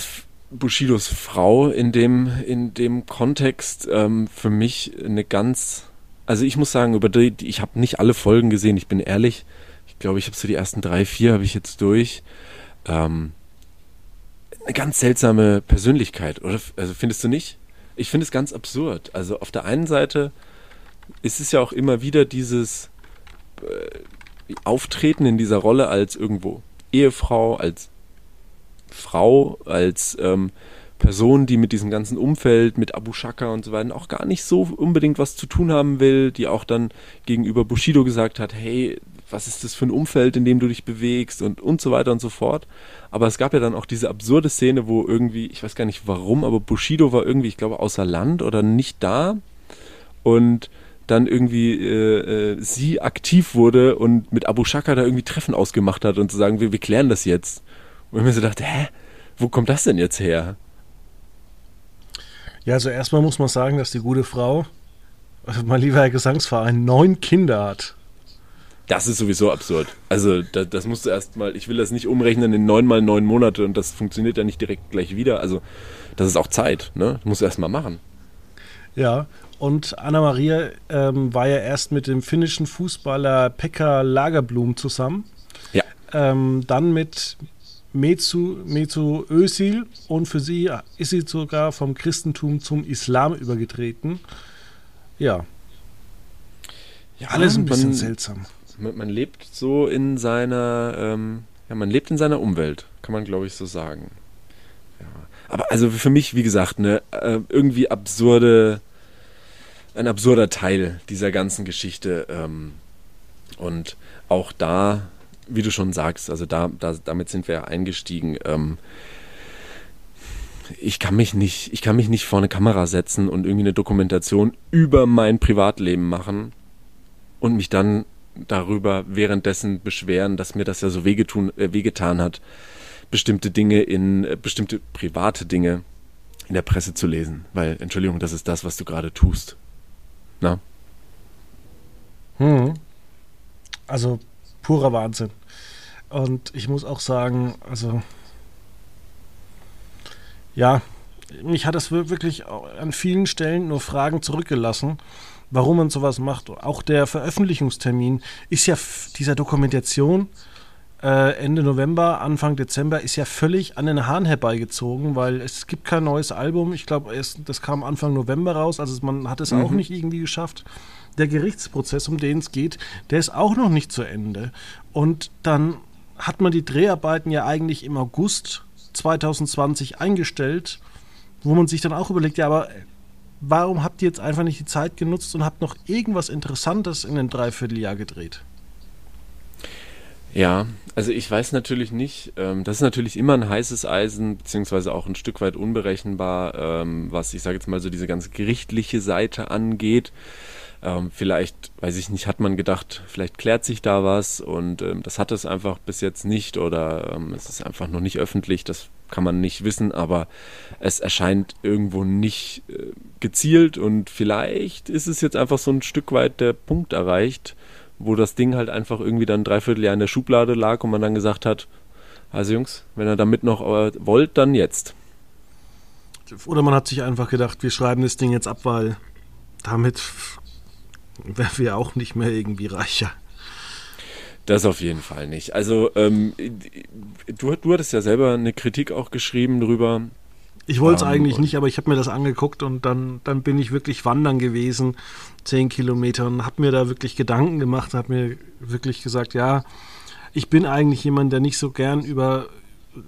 Bushidos Frau in dem, in dem Kontext ähm, für mich eine ganz, also ich muss sagen, über die, ich habe nicht alle Folgen gesehen, ich bin ehrlich. Ich glaube, ich habe so die ersten drei, vier habe ich jetzt durch. Ähm, eine ganz seltsame Persönlichkeit, oder? Also findest du nicht? Ich finde es ganz absurd. Also auf der einen Seite ist es ja auch immer wieder dieses äh, Auftreten in dieser Rolle als irgendwo Ehefrau, als Frau, als ähm, Person, die mit diesem ganzen Umfeld, mit Abu Shaka und so weiter auch gar nicht so unbedingt was zu tun haben will, die auch dann gegenüber Bushido gesagt hat, hey, was ist das für ein Umfeld, in dem du dich bewegst und, und so weiter und so fort. Aber es gab ja dann auch diese absurde Szene, wo irgendwie, ich weiß gar nicht warum, aber Bushido war irgendwie, ich glaube, außer Land oder nicht da und dann irgendwie äh, äh, sie aktiv wurde und mit Abu Shaka da irgendwie Treffen ausgemacht hat und zu sagen, wir, wir klären das jetzt. Und ich mir so dachte, hä, wo kommt das denn jetzt her? Ja, also erstmal muss man sagen, dass die gute Frau, also mein lieber Herr Gesangsverein, neun Kinder hat. Das ist sowieso absurd. Also, das, das musst du erstmal, ich will das nicht umrechnen in neun mal neun Monate und das funktioniert ja nicht direkt gleich wieder. Also, das ist auch Zeit, ne? Das musst du erstmal machen. Ja, und Anna-Maria ähm, war ja erst mit dem finnischen Fußballer Pekka Lagerblum zusammen. Ja. Ähm, dann mit Mezu, Mezu Özil und für sie ist sie sogar vom Christentum zum Islam übergetreten. Ja. ja Alles ein bisschen man, seltsam. Man, man, lebt so in seiner, ähm, ja, man lebt in seiner Umwelt, kann man glaube ich so sagen. Ja. Aber also für mich, wie gesagt, ne, äh, irgendwie absurde, ein absurder Teil dieser ganzen Geschichte. Ähm, und auch da wie du schon sagst, also da, da damit sind wir eingestiegen. Ähm, ich kann mich nicht, ich kann mich nicht vor eine Kamera setzen und irgendwie eine Dokumentation über mein Privatleben machen und mich dann darüber währenddessen beschweren, dass mir das ja so wehgetun, äh, wehgetan hat, bestimmte Dinge in äh, bestimmte private Dinge in der Presse zu lesen. Weil, Entschuldigung, das ist das, was du gerade tust. Na? Hm. Also purer Wahnsinn. Und ich muss auch sagen, also ja, mich hat das wirklich an vielen Stellen nur Fragen zurückgelassen, warum man sowas macht. Auch der Veröffentlichungstermin ist ja dieser Dokumentation äh, Ende November, Anfang Dezember ist ja völlig an den Haaren herbeigezogen, weil es gibt kein neues Album. Ich glaube, das kam Anfang November raus, also man hat es mhm. auch nicht irgendwie geschafft der Gerichtsprozess, um den es geht, der ist auch noch nicht zu Ende. Und dann hat man die Dreharbeiten ja eigentlich im August 2020 eingestellt, wo man sich dann auch überlegt, ja, aber warum habt ihr jetzt einfach nicht die Zeit genutzt und habt noch irgendwas Interessantes in einem Dreivierteljahr gedreht? Ja, also ich weiß natürlich nicht, ähm, das ist natürlich immer ein heißes Eisen, beziehungsweise auch ein Stück weit unberechenbar, ähm, was ich sage jetzt mal so diese ganze gerichtliche Seite angeht. Ähm, vielleicht, weiß ich nicht, hat man gedacht, vielleicht klärt sich da was und ähm, das hat es einfach bis jetzt nicht oder ähm, es ist einfach noch nicht öffentlich, das kann man nicht wissen, aber es erscheint irgendwo nicht äh, gezielt und vielleicht ist es jetzt einfach so ein Stück weit der Punkt erreicht, wo das Ding halt einfach irgendwie dann dreiviertel Jahr in der Schublade lag und man dann gesagt hat, also Jungs, wenn ihr damit noch äh, wollt, dann jetzt. Oder man hat sich einfach gedacht, wir schreiben das Ding jetzt ab, weil damit wären wir auch nicht mehr irgendwie reicher. Das auf jeden Fall nicht. Also ähm, du, du hattest ja selber eine Kritik auch geschrieben drüber. Ich wollte es ähm, eigentlich nicht, aber ich habe mir das angeguckt und dann, dann bin ich wirklich wandern gewesen, zehn Kilometer, und habe mir da wirklich Gedanken gemacht, habe mir wirklich gesagt, ja, ich bin eigentlich jemand, der nicht so gern über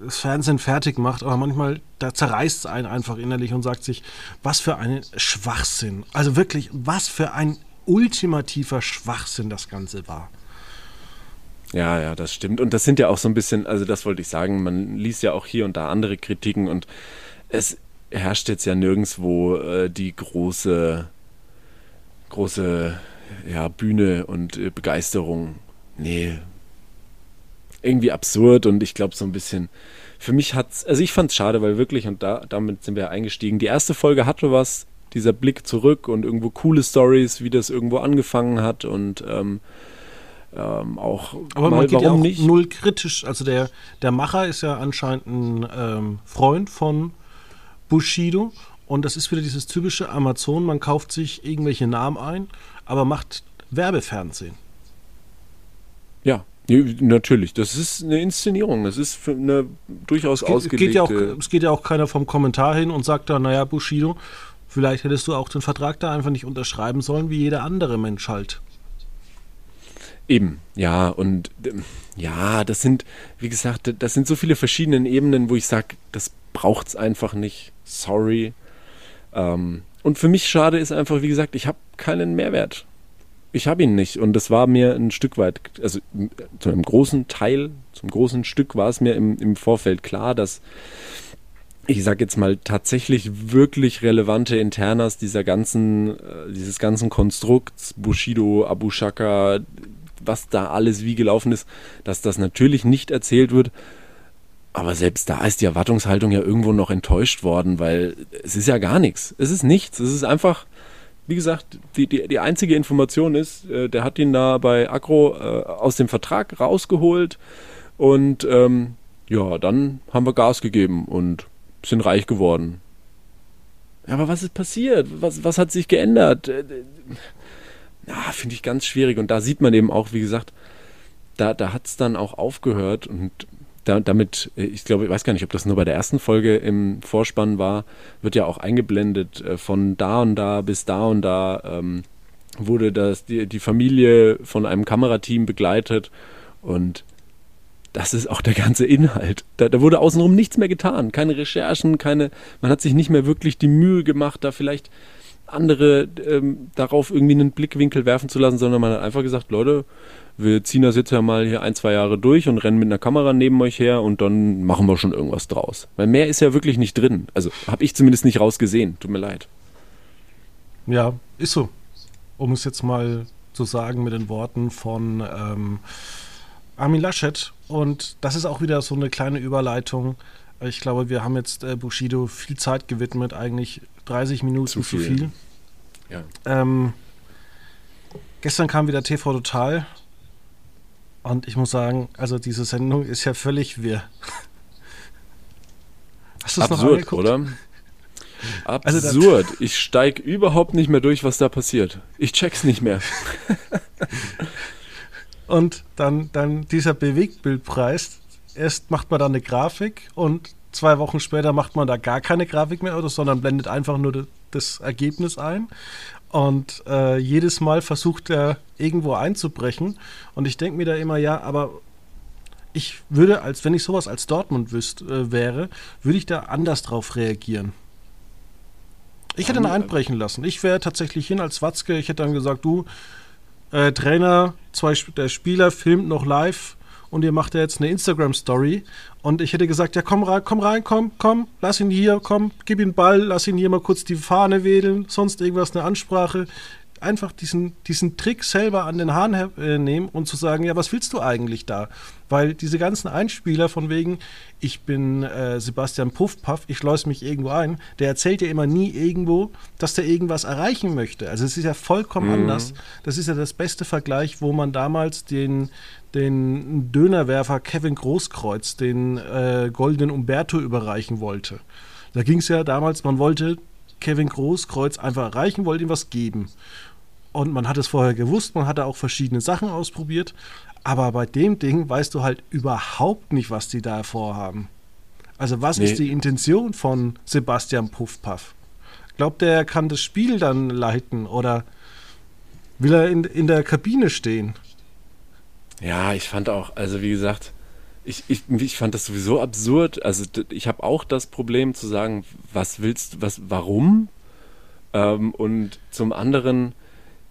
das Fernsehen fertig macht, aber manchmal, da zerreißt es einen einfach innerlich und sagt sich, was für ein Schwachsinn. Also wirklich, was für ein ultimativer Schwachsinn das Ganze war. Ja, ja, das stimmt. Und das sind ja auch so ein bisschen, also das wollte ich sagen, man liest ja auch hier und da andere Kritiken und es herrscht jetzt ja nirgendwo äh, die große, große ja, Bühne und äh, Begeisterung. Nee. Irgendwie absurd und ich glaube so ein bisschen. Für mich hat's, also ich fand es schade, weil wirklich, und da, damit sind wir eingestiegen. Die erste Folge hatte was, dieser Blick zurück und irgendwo coole Stories, wie das irgendwo angefangen hat und ähm, ähm, auch. Aber mal, man geht ja auch nicht? null kritisch. Also der, der Macher ist ja anscheinend ein ähm, Freund von Bushido und das ist wieder dieses typische Amazon. Man kauft sich irgendwelche Namen ein, aber macht Werbefernsehen. Ja, Natürlich, das ist eine Inszenierung, das ist eine durchaus es geht, ausgelegte... Geht ja auch, es geht ja auch keiner vom Kommentar hin und sagt da, naja, Bushido, Vielleicht hättest du auch den Vertrag da einfach nicht unterschreiben sollen, wie jeder andere Mensch halt. Eben, ja, und ähm, ja, das sind, wie gesagt, das sind so viele verschiedene Ebenen, wo ich sage, das braucht es einfach nicht. Sorry. Ähm, und für mich schade ist einfach, wie gesagt, ich habe keinen Mehrwert. Ich habe ihn nicht. Und das war mir ein Stück weit, also zu einem großen Teil, zum großen Stück war es mir im, im Vorfeld klar, dass ich sag jetzt mal, tatsächlich wirklich relevante Internas dieser ganzen, äh, dieses ganzen Konstrukts, Bushido, Abu Shaka, was da alles wie gelaufen ist, dass das natürlich nicht erzählt wird. Aber selbst da ist die Erwartungshaltung ja irgendwo noch enttäuscht worden, weil es ist ja gar nichts. Es ist nichts. Es ist einfach, wie gesagt, die, die, die einzige Information ist, äh, der hat ihn da bei Agro äh, aus dem Vertrag rausgeholt und ähm, ja, dann haben wir Gas gegeben und sind reich geworden. Aber was ist passiert? Was, was hat sich geändert? Äh, ja, finde ich ganz schwierig. Und da sieht man eben auch, wie gesagt, da, da hat es dann auch aufgehört und da, damit, äh, ich glaube, ich weiß gar nicht, ob das nur bei der ersten Folge im Vorspann war, wird ja auch eingeblendet, äh, von da und da bis da und da ähm, wurde das, die, die Familie von einem Kamerateam begleitet und das ist auch der ganze Inhalt. Da, da, wurde außenrum nichts mehr getan. Keine Recherchen, keine, man hat sich nicht mehr wirklich die Mühe gemacht, da vielleicht andere ähm, darauf irgendwie einen Blickwinkel werfen zu lassen, sondern man hat einfach gesagt, Leute, wir ziehen das jetzt ja mal hier ein, zwei Jahre durch und rennen mit einer Kamera neben euch her und dann machen wir schon irgendwas draus. Weil mehr ist ja wirklich nicht drin. Also habe ich zumindest nicht rausgesehen. Tut mir leid. Ja, ist so. Um es jetzt mal zu sagen mit den Worten von ähm, Armin Laschet. Und das ist auch wieder so eine kleine Überleitung. Ich glaube, wir haben jetzt äh, Bushido viel Zeit gewidmet, eigentlich 30 Minuten zu viel. Zu viel. Ja. Ähm, gestern kam wieder TV Total. Und ich muss sagen, also diese Sendung ist ja völlig wirr. Hast du es noch angeguckt? oder? Also Absurd. Also ich steige überhaupt nicht mehr durch, was da passiert. Ich check's nicht mehr. Und dann, dann dieser Bewegtbildpreis. Erst macht man da eine Grafik und zwei Wochen später macht man da gar keine Grafik mehr, oder, sondern blendet einfach nur das Ergebnis ein. Und äh, jedes Mal versucht er irgendwo einzubrechen. Und ich denke mir da immer, ja, aber ich würde, als wenn ich sowas als Dortmund wüsste, äh, wäre, würde ich da anders drauf reagieren. Ich hätte ihn einbrechen lassen. Ich wäre tatsächlich hin als Watzke. Ich hätte dann gesagt, du, äh, Trainer, zwei, der Spieler filmt noch live und ihr macht ja jetzt eine Instagram-Story und ich hätte gesagt, ja komm rein, komm rein, komm, komm, lass ihn hier, komm, gib ihm Ball, lass ihn hier mal kurz die Fahne wedeln, sonst irgendwas, eine Ansprache einfach diesen, diesen Trick selber an den Haaren äh, nehmen und zu sagen, ja, was willst du eigentlich da? Weil diese ganzen Einspieler von wegen, ich bin äh, Sebastian Puffpaff, ich schleuse mich irgendwo ein, der erzählt ja immer nie irgendwo, dass der irgendwas erreichen möchte. Also es ist ja vollkommen mhm. anders. Das ist ja das beste Vergleich, wo man damals den, den Dönerwerfer Kevin Großkreuz den äh, goldenen Umberto überreichen wollte. Da ging es ja damals, man wollte Kevin Großkreuz einfach erreichen, wollte ihm was geben. Und man hat es vorher gewusst, man hatte auch verschiedene Sachen ausprobiert. Aber bei dem Ding weißt du halt überhaupt nicht, was die da vorhaben. Also was nee. ist die Intention von Sebastian Puffpaff? Glaubt er, er kann das Spiel dann leiten oder will er in, in der Kabine stehen? Ja, ich fand auch, also wie gesagt, ich, ich, ich fand das sowieso absurd. Also ich habe auch das Problem zu sagen, was willst du, was, warum? Ähm, und zum anderen,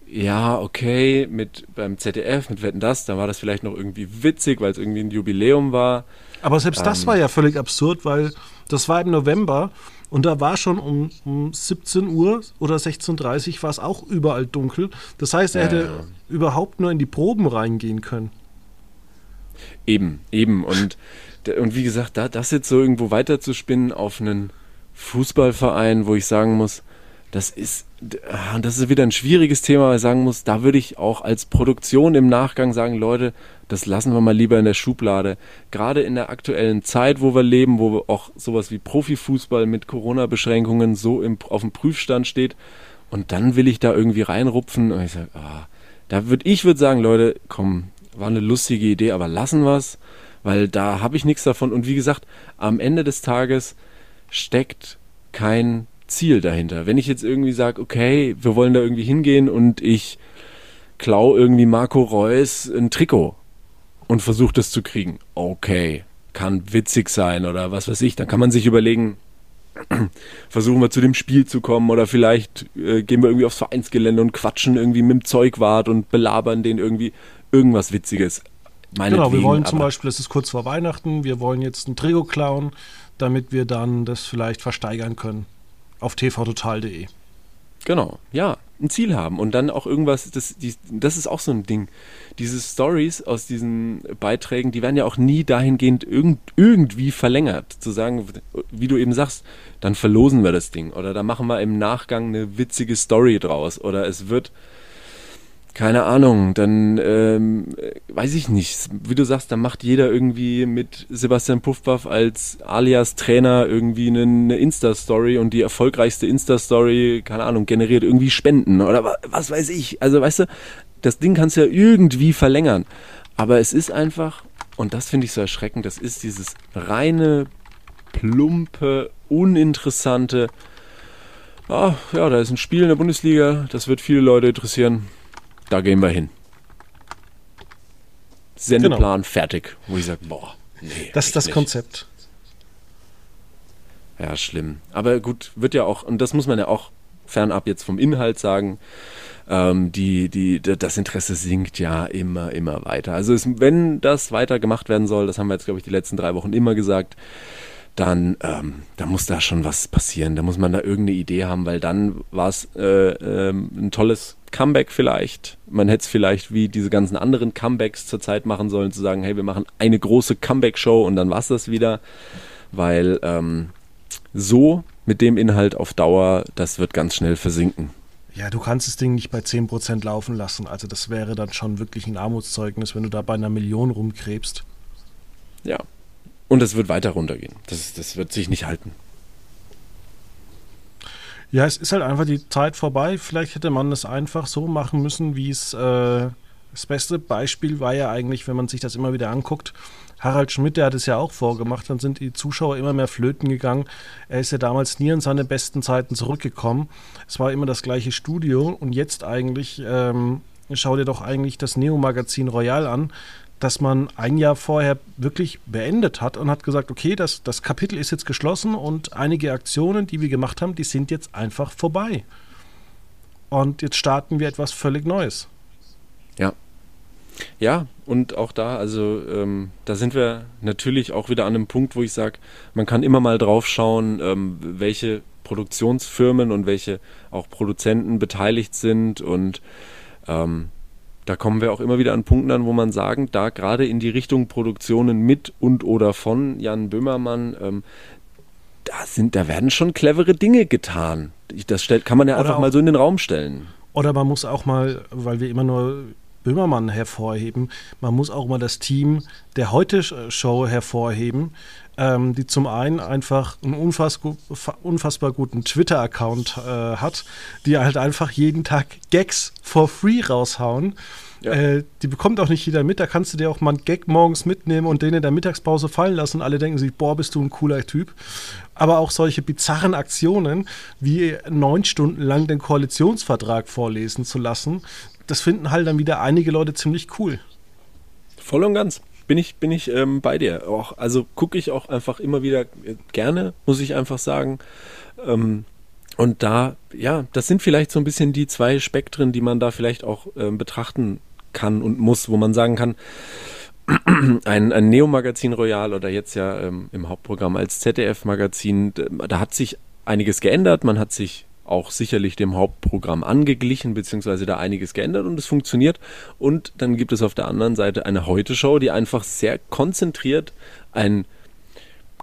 ja, okay, mit beim ZDF, mit Wetten das, da war das vielleicht noch irgendwie witzig, weil es irgendwie ein Jubiläum war. Aber selbst ähm, das war ja völlig absurd, weil das war im November und da war schon um, um 17 Uhr oder 16.30 Uhr war es auch überall dunkel. Das heißt, er hätte ja. überhaupt nur in die Proben reingehen können. Eben, eben. Und, und wie gesagt, da, das jetzt so irgendwo weiterzuspinnen auf einen Fußballverein, wo ich sagen muss, das ist, ah, das ist wieder ein schwieriges Thema, weil ich sagen muss, da würde ich auch als Produktion im Nachgang sagen, Leute, das lassen wir mal lieber in der Schublade. Gerade in der aktuellen Zeit, wo wir leben, wo auch sowas wie Profifußball mit Corona-Beschränkungen so im, auf dem Prüfstand steht, und dann will ich da irgendwie reinrupfen und ich sage, ah, da würde ich würde sagen, Leute, komm, war eine lustige Idee, aber lassen wir es, weil da habe ich nichts davon. Und wie gesagt, am Ende des Tages steckt kein Ziel dahinter. Wenn ich jetzt irgendwie sage, okay, wir wollen da irgendwie hingehen und ich klau irgendwie Marco Reus ein Trikot und versuche das zu kriegen. Okay, kann witzig sein oder was weiß ich. Dann kann man sich überlegen, versuchen wir zu dem Spiel zu kommen oder vielleicht äh, gehen wir irgendwie aufs Vereinsgelände und quatschen irgendwie mit dem Zeugwart und belabern den irgendwie irgendwas Witziges. Genau, wir wollen zum Beispiel, es ist kurz vor Weihnachten, wir wollen jetzt ein Trio klauen, damit wir dann das vielleicht versteigern können auf tvtotal.de. Genau, ja, ein Ziel haben und dann auch irgendwas, das, die, das ist auch so ein Ding. Diese Stories aus diesen Beiträgen, die werden ja auch nie dahingehend irgend, irgendwie verlängert. Zu sagen, wie du eben sagst, dann verlosen wir das Ding oder da machen wir im Nachgang eine witzige Story draus oder es wird keine Ahnung, dann ähm, weiß ich nicht. Wie du sagst, dann macht jeder irgendwie mit Sebastian Puffbaff als alias Trainer irgendwie eine, eine Insta-Story und die erfolgreichste Insta-Story, keine Ahnung, generiert irgendwie Spenden oder was weiß ich. Also weißt du, das Ding kannst du ja irgendwie verlängern. Aber es ist einfach, und das finde ich so erschreckend, das ist dieses reine, plumpe, uninteressante, ah, ja, da ist ein Spiel in der Bundesliga, das wird viele Leute interessieren da gehen wir hin. Sendeplan genau. fertig, wo ich sage, boah, nee. Das ist das nicht. Konzept. Ja, schlimm. Aber gut, wird ja auch, und das muss man ja auch fernab jetzt vom Inhalt sagen, ähm, die, die, das Interesse sinkt ja immer, immer weiter. Also es, wenn das weiter gemacht werden soll, das haben wir jetzt, glaube ich, die letzten drei Wochen immer gesagt, dann ähm, da muss da schon was passieren. Da muss man da irgendeine Idee haben, weil dann war es äh, äh, ein tolles Comeback vielleicht. Man hätte es vielleicht wie diese ganzen anderen Comebacks zurzeit machen sollen, zu sagen, hey, wir machen eine große Comeback-Show und dann war es das wieder. Weil ähm, so mit dem Inhalt auf Dauer, das wird ganz schnell versinken. Ja, du kannst das Ding nicht bei 10% laufen lassen. Also das wäre dann schon wirklich ein Armutszeugnis, wenn du da bei einer Million rumkrebst. Ja, und es wird weiter runtergehen. Das, das wird sich nicht halten. Ja, es ist halt einfach die Zeit vorbei. Vielleicht hätte man es einfach so machen müssen, wie es. Äh, das beste Beispiel war ja eigentlich, wenn man sich das immer wieder anguckt, Harald Schmidt, der hat es ja auch vorgemacht, dann sind die Zuschauer immer mehr flöten gegangen. Er ist ja damals nie in seine besten Zeiten zurückgekommen. Es war immer das gleiche Studio und jetzt eigentlich, ähm, schau dir doch eigentlich das Neo-Magazin Royal an dass man ein Jahr vorher wirklich beendet hat und hat gesagt, okay, das, das Kapitel ist jetzt geschlossen und einige Aktionen, die wir gemacht haben, die sind jetzt einfach vorbei. Und jetzt starten wir etwas völlig Neues. Ja. Ja, und auch da, also ähm, da sind wir natürlich auch wieder an einem Punkt, wo ich sage, man kann immer mal drauf schauen, ähm, welche Produktionsfirmen und welche auch Produzenten beteiligt sind und ähm, da kommen wir auch immer wieder an Punkten an, wo man sagen, da gerade in die Richtung Produktionen mit und oder von Jan Böhmermann, ähm, da sind, da werden schon clevere Dinge getan. Das stellt, kann man ja oder einfach mal so in den Raum stellen. Oder man muss auch mal, weil wir immer nur Böhmermann hervorheben, man muss auch mal das Team der Heute-Show hervorheben, ähm, die zum einen einfach einen unfass, unfassbar guten Twitter-Account äh, hat, die halt einfach jeden Tag Gags for free raushauen. Ja. Äh, die bekommt auch nicht jeder mit. Da kannst du dir auch mal einen Gag morgens mitnehmen und den in der Mittagspause fallen lassen. Alle denken sich, boah, bist du ein cooler Typ. Aber auch solche bizarren Aktionen, wie neun Stunden lang den Koalitionsvertrag vorlesen zu lassen, das finden halt dann wieder einige Leute ziemlich cool. Voll und ganz bin ich, bin ich ähm, bei dir. Auch, also gucke ich auch einfach immer wieder gerne, muss ich einfach sagen. Ähm, und da, ja, das sind vielleicht so ein bisschen die zwei Spektren, die man da vielleicht auch ähm, betrachten kann und muss, wo man sagen kann, ein, ein Neo-Magazin Royal oder jetzt ja ähm, im Hauptprogramm als ZDF-Magazin, da hat sich einiges geändert, man hat sich auch sicherlich dem Hauptprogramm angeglichen, beziehungsweise da einiges geändert und es funktioniert. Und dann gibt es auf der anderen Seite eine Heute-Show, die einfach sehr konzentriert ein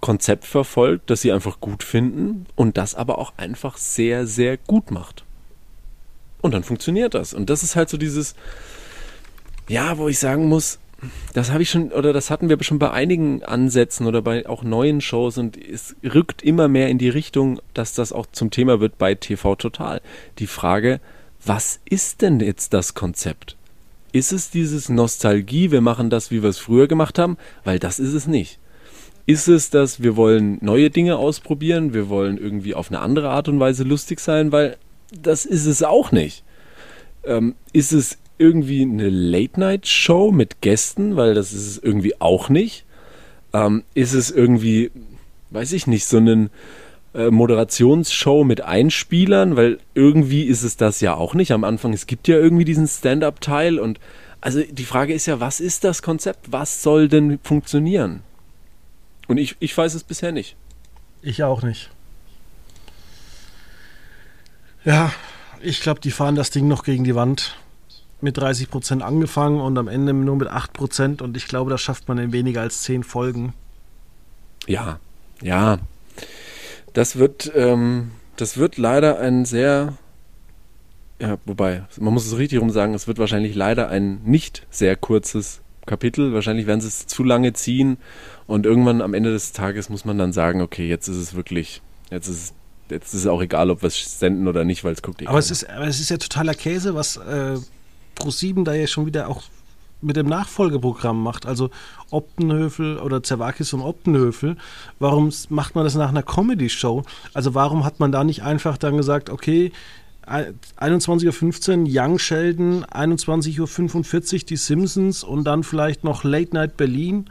Konzept verfolgt, das sie einfach gut finden und das aber auch einfach sehr, sehr gut macht. Und dann funktioniert das. Und das ist halt so dieses, ja, wo ich sagen muss, das habe ich schon, oder das hatten wir schon bei einigen Ansätzen oder bei auch neuen Shows und es rückt immer mehr in die Richtung, dass das auch zum Thema wird bei TV Total. Die Frage, was ist denn jetzt das Konzept? Ist es dieses Nostalgie, wir machen das, wie wir es früher gemacht haben? Weil das ist es nicht. Ist es, dass wir wollen neue Dinge ausprobieren, wir wollen irgendwie auf eine andere Art und Weise lustig sein? Weil das ist es auch nicht. Ähm, ist es irgendwie eine Late-Night-Show mit Gästen, weil das ist es irgendwie auch nicht. Ähm, ist es irgendwie, weiß ich nicht, so eine äh, Moderationsshow mit Einspielern, weil irgendwie ist es das ja auch nicht. Am Anfang, es gibt ja irgendwie diesen Stand-up-Teil und also die Frage ist ja, was ist das Konzept? Was soll denn funktionieren? Und ich, ich weiß es bisher nicht. Ich auch nicht. Ja, ich glaube, die fahren das Ding noch gegen die Wand mit 30 Prozent angefangen und am Ende nur mit 8 Prozent und ich glaube, das schafft man in weniger als 10 Folgen. Ja, ja. Das wird, ähm, das wird leider ein sehr, ja, wobei, man muss es richtig rum sagen, es wird wahrscheinlich leider ein nicht sehr kurzes Kapitel. Wahrscheinlich werden sie es zu lange ziehen und irgendwann am Ende des Tages muss man dann sagen, okay, jetzt ist es wirklich, jetzt ist es jetzt ist es auch egal, ob wir es senden oder nicht, weil es guckt eh aber es ist, aber es ist ja totaler Käse, was äh, Pro7 da ja schon wieder auch mit dem Nachfolgeprogramm macht, also Optenhöfel oder Zerwakis und Optenhöfel, warum macht man das nach einer Comedy-Show? Also warum hat man da nicht einfach dann gesagt, okay, 21.15 Uhr Young Sheldon, 21.45 Uhr die Simpsons und dann vielleicht noch Late Night Berlin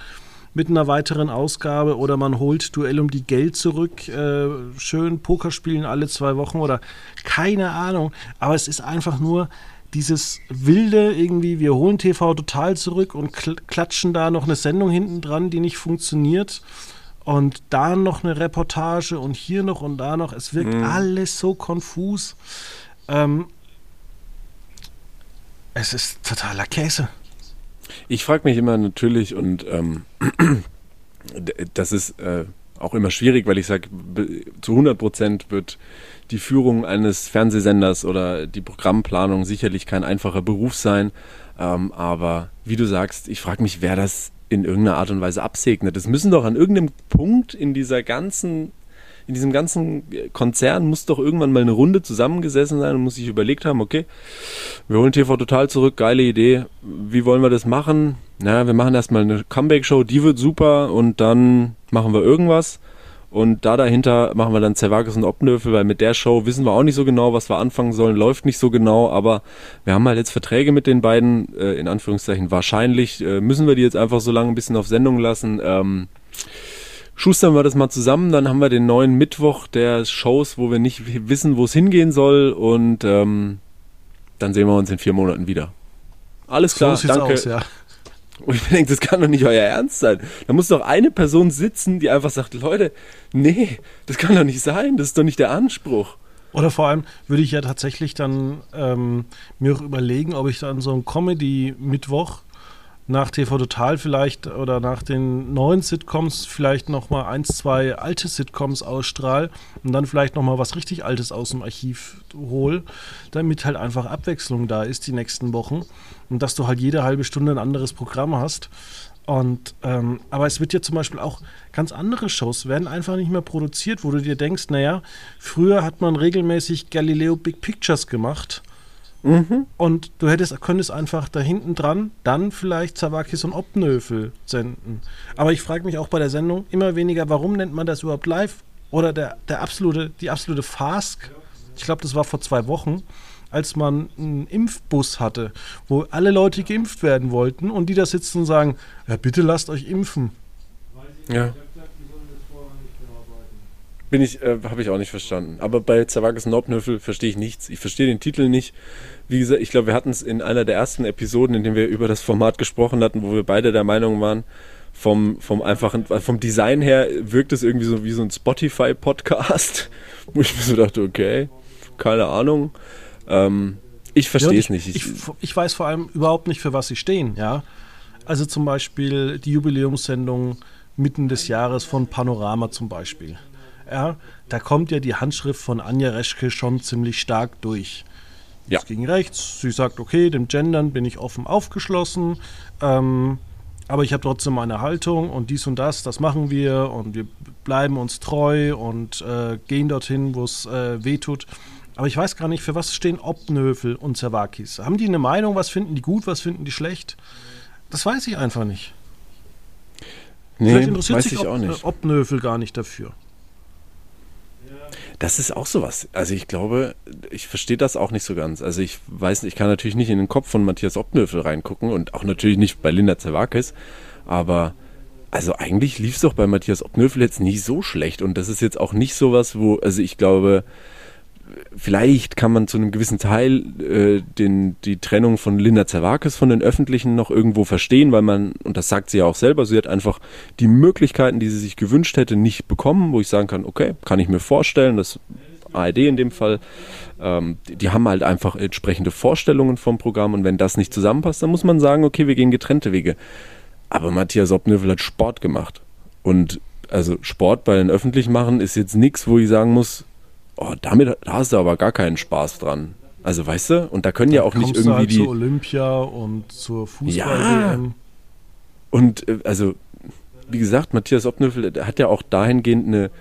mit einer weiteren Ausgabe oder man holt Duell um die Geld zurück, äh, schön Poker spielen alle zwei Wochen oder keine Ahnung, aber es ist einfach nur dieses wilde irgendwie, wir holen TV total zurück und klatschen da noch eine Sendung hinten dran, die nicht funktioniert. Und da noch eine Reportage und hier noch und da noch. Es wirkt mhm. alles so konfus. Ähm, es ist totaler Käse. Ich frage mich immer natürlich, und ähm, das ist äh, auch immer schwierig, weil ich sage, zu 100 Prozent wird die Führung eines Fernsehsenders oder die Programmplanung sicherlich kein einfacher Beruf sein. Ähm, aber wie du sagst, ich frage mich, wer das in irgendeiner Art und Weise absegnet. Es müssen doch an irgendeinem Punkt in dieser ganzen, in diesem ganzen Konzern muss doch irgendwann mal eine Runde zusammengesessen sein und muss sich überlegt haben, okay, wir holen TV total zurück, geile Idee. Wie wollen wir das machen? Na, wir machen erstmal eine Comeback-Show, die wird super und dann machen wir irgendwas. Und da dahinter machen wir dann Zerwakis und Oppenhöfel, weil mit der Show wissen wir auch nicht so genau, was wir anfangen sollen, läuft nicht so genau, aber wir haben halt jetzt Verträge mit den beiden, äh, in Anführungszeichen wahrscheinlich, äh, müssen wir die jetzt einfach so lange ein bisschen auf Sendung lassen. Ähm, schustern wir das mal zusammen, dann haben wir den neuen Mittwoch der Shows, wo wir nicht wissen, wo es hingehen soll und ähm, dann sehen wir uns in vier Monaten wieder. Alles klar, so danke. aus, ja. Und ich denke, das kann doch nicht euer Ernst sein. Da muss doch eine Person sitzen, die einfach sagt, Leute, nee, das kann doch nicht sein, das ist doch nicht der Anspruch. Oder vor allem würde ich ja tatsächlich dann ähm, mir auch überlegen, ob ich dann so einen Comedy-Mittwoch nach TV Total vielleicht oder nach den neuen Sitcoms vielleicht nochmal eins, zwei alte Sitcoms ausstrahl und dann vielleicht nochmal was richtig Altes aus dem Archiv hol, damit halt einfach Abwechslung da ist die nächsten Wochen und dass du halt jede halbe Stunde ein anderes Programm hast. Und ähm, aber es wird ja zum Beispiel auch ganz andere Shows werden einfach nicht mehr produziert, wo du dir denkst, naja, früher hat man regelmäßig Galileo Big Pictures gemacht Mhm. und du hättest, könntest einfach da hinten dran dann vielleicht Zawakis und Obnöfel senden. Aber ich frage mich auch bei der Sendung immer weniger, warum nennt man das überhaupt live? Oder der, der absolute, die absolute Fask, ich glaube, das war vor zwei Wochen, als man einen Impfbus hatte, wo alle Leute geimpft werden wollten und die da sitzen und sagen, ja bitte lasst euch impfen. Ja. Bin ich, äh, habe ich auch nicht verstanden. Aber bei Zawakis und Obnöfel verstehe ich nichts. Ich verstehe den Titel nicht. Wie gesagt, ich glaube, wir hatten es in einer der ersten Episoden, in denen wir über das Format gesprochen hatten, wo wir beide der Meinung waren, vom, vom einfachen, vom Design her wirkt es irgendwie so wie so ein Spotify-Podcast, wo ich mir so dachte, okay, keine Ahnung. Ähm, ich verstehe Ja, es nicht. Ich, ich, ich weiß vor allem überhaupt nicht, für was sie stehen, ja. Also zum Beispiel die Jubiläumssendung mitten des Jahres von Panorama zum Beispiel. Ja, da kommt ja die Handschrift von Anja Reschke schon ziemlich stark durch. Ja. Es ging rechts, sie sagt, okay, dem Gendern bin ich offen aufgeschlossen, ähm, aber ich habe trotzdem meine Haltung und dies und das, das machen wir und wir bleiben uns treu und äh, gehen dorthin, wo es äh, weh tut. Aber ich weiß gar nicht, für was stehen Obnöfel und Zerwakis. Haben die eine Meinung, was finden die gut, was finden die schlecht? Das weiß ich einfach nicht. Vielleicht nee, interessiert weiß sich ich Ob, auch nicht. Obnöfel gar nicht dafür. Das ist auch sowas. Also ich glaube, ich verstehe das auch nicht so ganz. Also ich weiß, ich kann natürlich nicht in den Kopf von Matthias Obnöfel reingucken und auch natürlich nicht bei Linda Zerwakis, aber also eigentlich lief es doch bei Matthias Obnöfel jetzt nicht so schlecht und das ist jetzt auch nicht sowas, wo, also ich glaube, vielleicht kann man zu einem gewissen Teil äh, den, die Trennung von Linda Zerwakis von den Öffentlichen noch irgendwo verstehen, weil man, und das sagt sie ja auch selber, sie hat einfach die Möglichkeiten, die sie sich gewünscht hätte, nicht bekommen, wo ich sagen kann, okay, kann ich mir vorstellen, dass ARD in dem Fall, ähm, die, die haben halt einfach entsprechende Vorstellungen vom Programm und wenn das nicht zusammenpasst, dann muss man sagen, okay, wir gehen getrennte Wege. Aber Matthias Obnövel hat Sport gemacht. Und also Sport bei den Öffentlichen machen ist jetzt nichts, wo ich sagen muss, oh, damit da hast du aber gar keinen Spaß dran. Also weißt du, und da können ja auch nicht irgendwie halt die. zur Olympia und zur fußball Ja. Und äh, also, wie gesagt, Matthias Obnöffel hat ja auch dahingehend eine,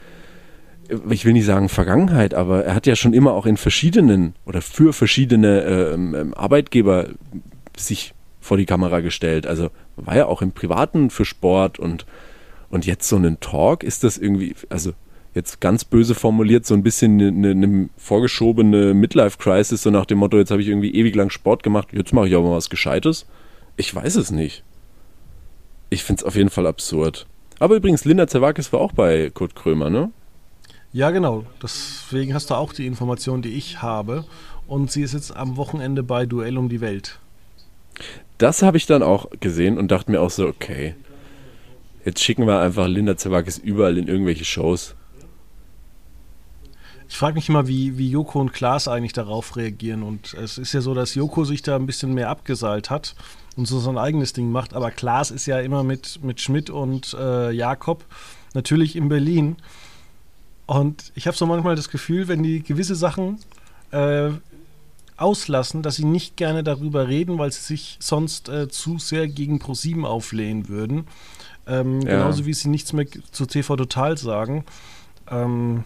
äh, ich will nicht sagen Vergangenheit, aber er hat ja schon immer auch in verschiedenen oder für verschiedene ähm, ähm, Arbeitgeber sich vor die Kamera gestellt. Also war ja auch im Privaten für Sport und, und jetzt so einen Talk ist das irgendwie, also jetzt ganz böse formuliert, so ein bisschen eine, eine, eine vorgeschobene Midlife-Crisis, so nach dem Motto, jetzt habe ich irgendwie ewig lang Sport gemacht, jetzt mache ich aber mal was Gescheites. Ich weiß es nicht. Ich finde es auf jeden Fall absurd. Aber übrigens, Linda Zerwakis war auch bei Kurt Krömer, ne? Ja, genau. Deswegen hast du auch die Information, die ich habe. Und sie ist jetzt am Wochenende bei Duell um die Welt. Das habe ich dann auch gesehen und dachte mir auch so, okay, jetzt schicken wir einfach Linda Zerwakis überall in irgendwelche Shows. Ich frage mich immer, wie, wie Joko und Klaas eigentlich darauf reagieren. Und es ist ja so, dass Joko sich da ein bisschen mehr abgeseilt hat und so sein eigenes Ding macht. Aber Klaas ist ja immer mit, mit Schmidt und äh, Jakob natürlich in Berlin. Und ich habe so manchmal das Gefühl, wenn die gewisse Sachen äh, auslassen, dass sie nicht gerne darüber reden, weil sie sich sonst äh, zu sehr gegen ProSieben auflehnen würden. Ähm, Ja. Genauso wie sie nichts mehr zu TV Total sagen. Ähm,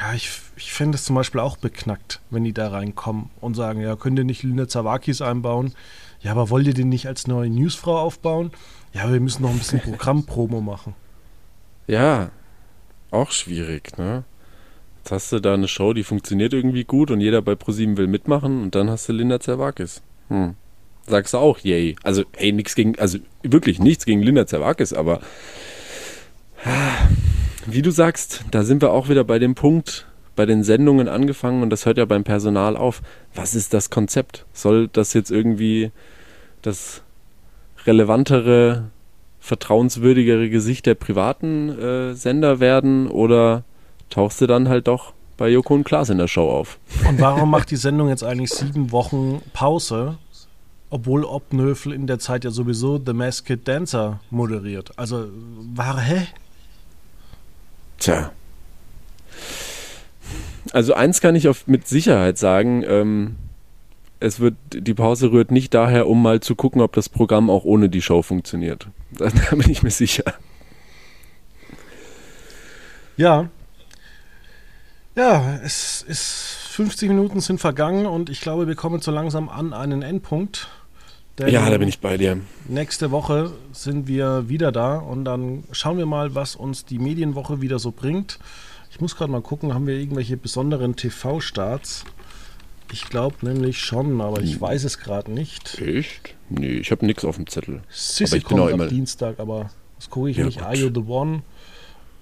ja, ich, ich fände es zum Beispiel auch beknackt, wenn die da reinkommen und sagen, ja, könnt ihr nicht Lina Zawakis einbauen? Ja, aber wollt ihr den nicht als neue Newsfrau aufbauen? Ja, wir müssen noch ein bisschen Programmpromo machen. Ja, auch schwierig, ne? Jetzt hast du da eine Show, die funktioniert irgendwie gut und jeder bei ProSieben will mitmachen und dann hast du Linda Zerwakis. Hm. Sagst du auch, yay. Also, ey, nichts gegen, also wirklich nichts gegen Linda Zerwakis, aber wie du sagst, da sind wir auch wieder bei dem Punkt, bei den Sendungen angefangen und das hört ja beim Personal auf. Was ist das Konzept? Soll das jetzt irgendwie das relevantere, vertrauenswürdigere Gesicht der privaten äh, Sender werden oder tauchst du dann halt doch bei Joko und Klaas in der Show auf? Und warum macht die Sendung jetzt eigentlich sieben Wochen Pause, obwohl Obnöfel in der Zeit ja sowieso The Masked Dancer moderiert? Also, war, hä? Tja. Also eins kann ich auf, mit Sicherheit sagen, ähm, es wird, die Pause rührt nicht daher, um mal zu gucken, ob das Programm auch ohne die Show funktioniert. Da, da bin ich mir sicher. Ja. Ja, es ist 50 Minuten sind vergangen und ich glaube, wir kommen so langsam an einen Endpunkt. Ja, da bin ich bei dir. Nächste Woche sind wir wieder da und dann schauen wir mal, was uns die Medienwoche wieder so bringt. Ich muss gerade mal gucken, haben wir irgendwelche besonderen TV-Starts? Ich glaube nämlich schon, aber ich hm. weiß es gerade nicht. Echt? Nee, ich habe nichts auf dem Zettel. Sissy aber ich kommt am Dienstag, aber das gucke ich ja, nicht. Are You The One?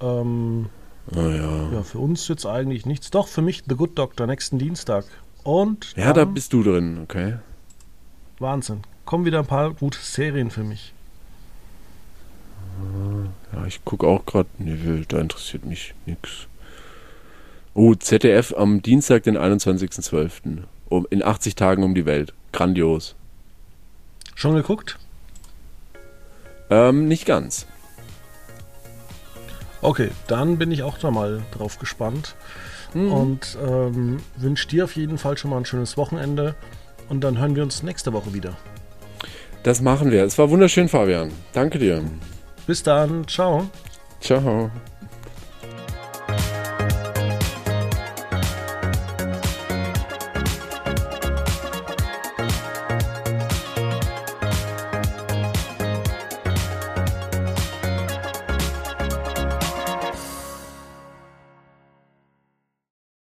Ähm, ah, ja. ja, für uns jetzt eigentlich nichts. Doch, für mich The Good Doctor nächsten Dienstag. Und Ja, da bist du drin, okay. Wahnsinn. Kommen wieder ein paar gute Serien für mich. Ja, ich gucke auch gerade, nee, da interessiert mich nichts. Oh, ZDF am Dienstag, den 21.12. Um, in 80 Tagen um die Welt. Grandios. Schon geguckt? Ähm, nicht ganz. Okay, dann bin ich auch da mal drauf gespannt. Mhm. Und ähm, wünsche dir auf jeden Fall schon mal ein schönes Wochenende. Und dann hören wir uns nächste Woche wieder. Das machen wir. Es war wunderschön, Fabian. Danke dir. Bis dann. Ciao. Ciao.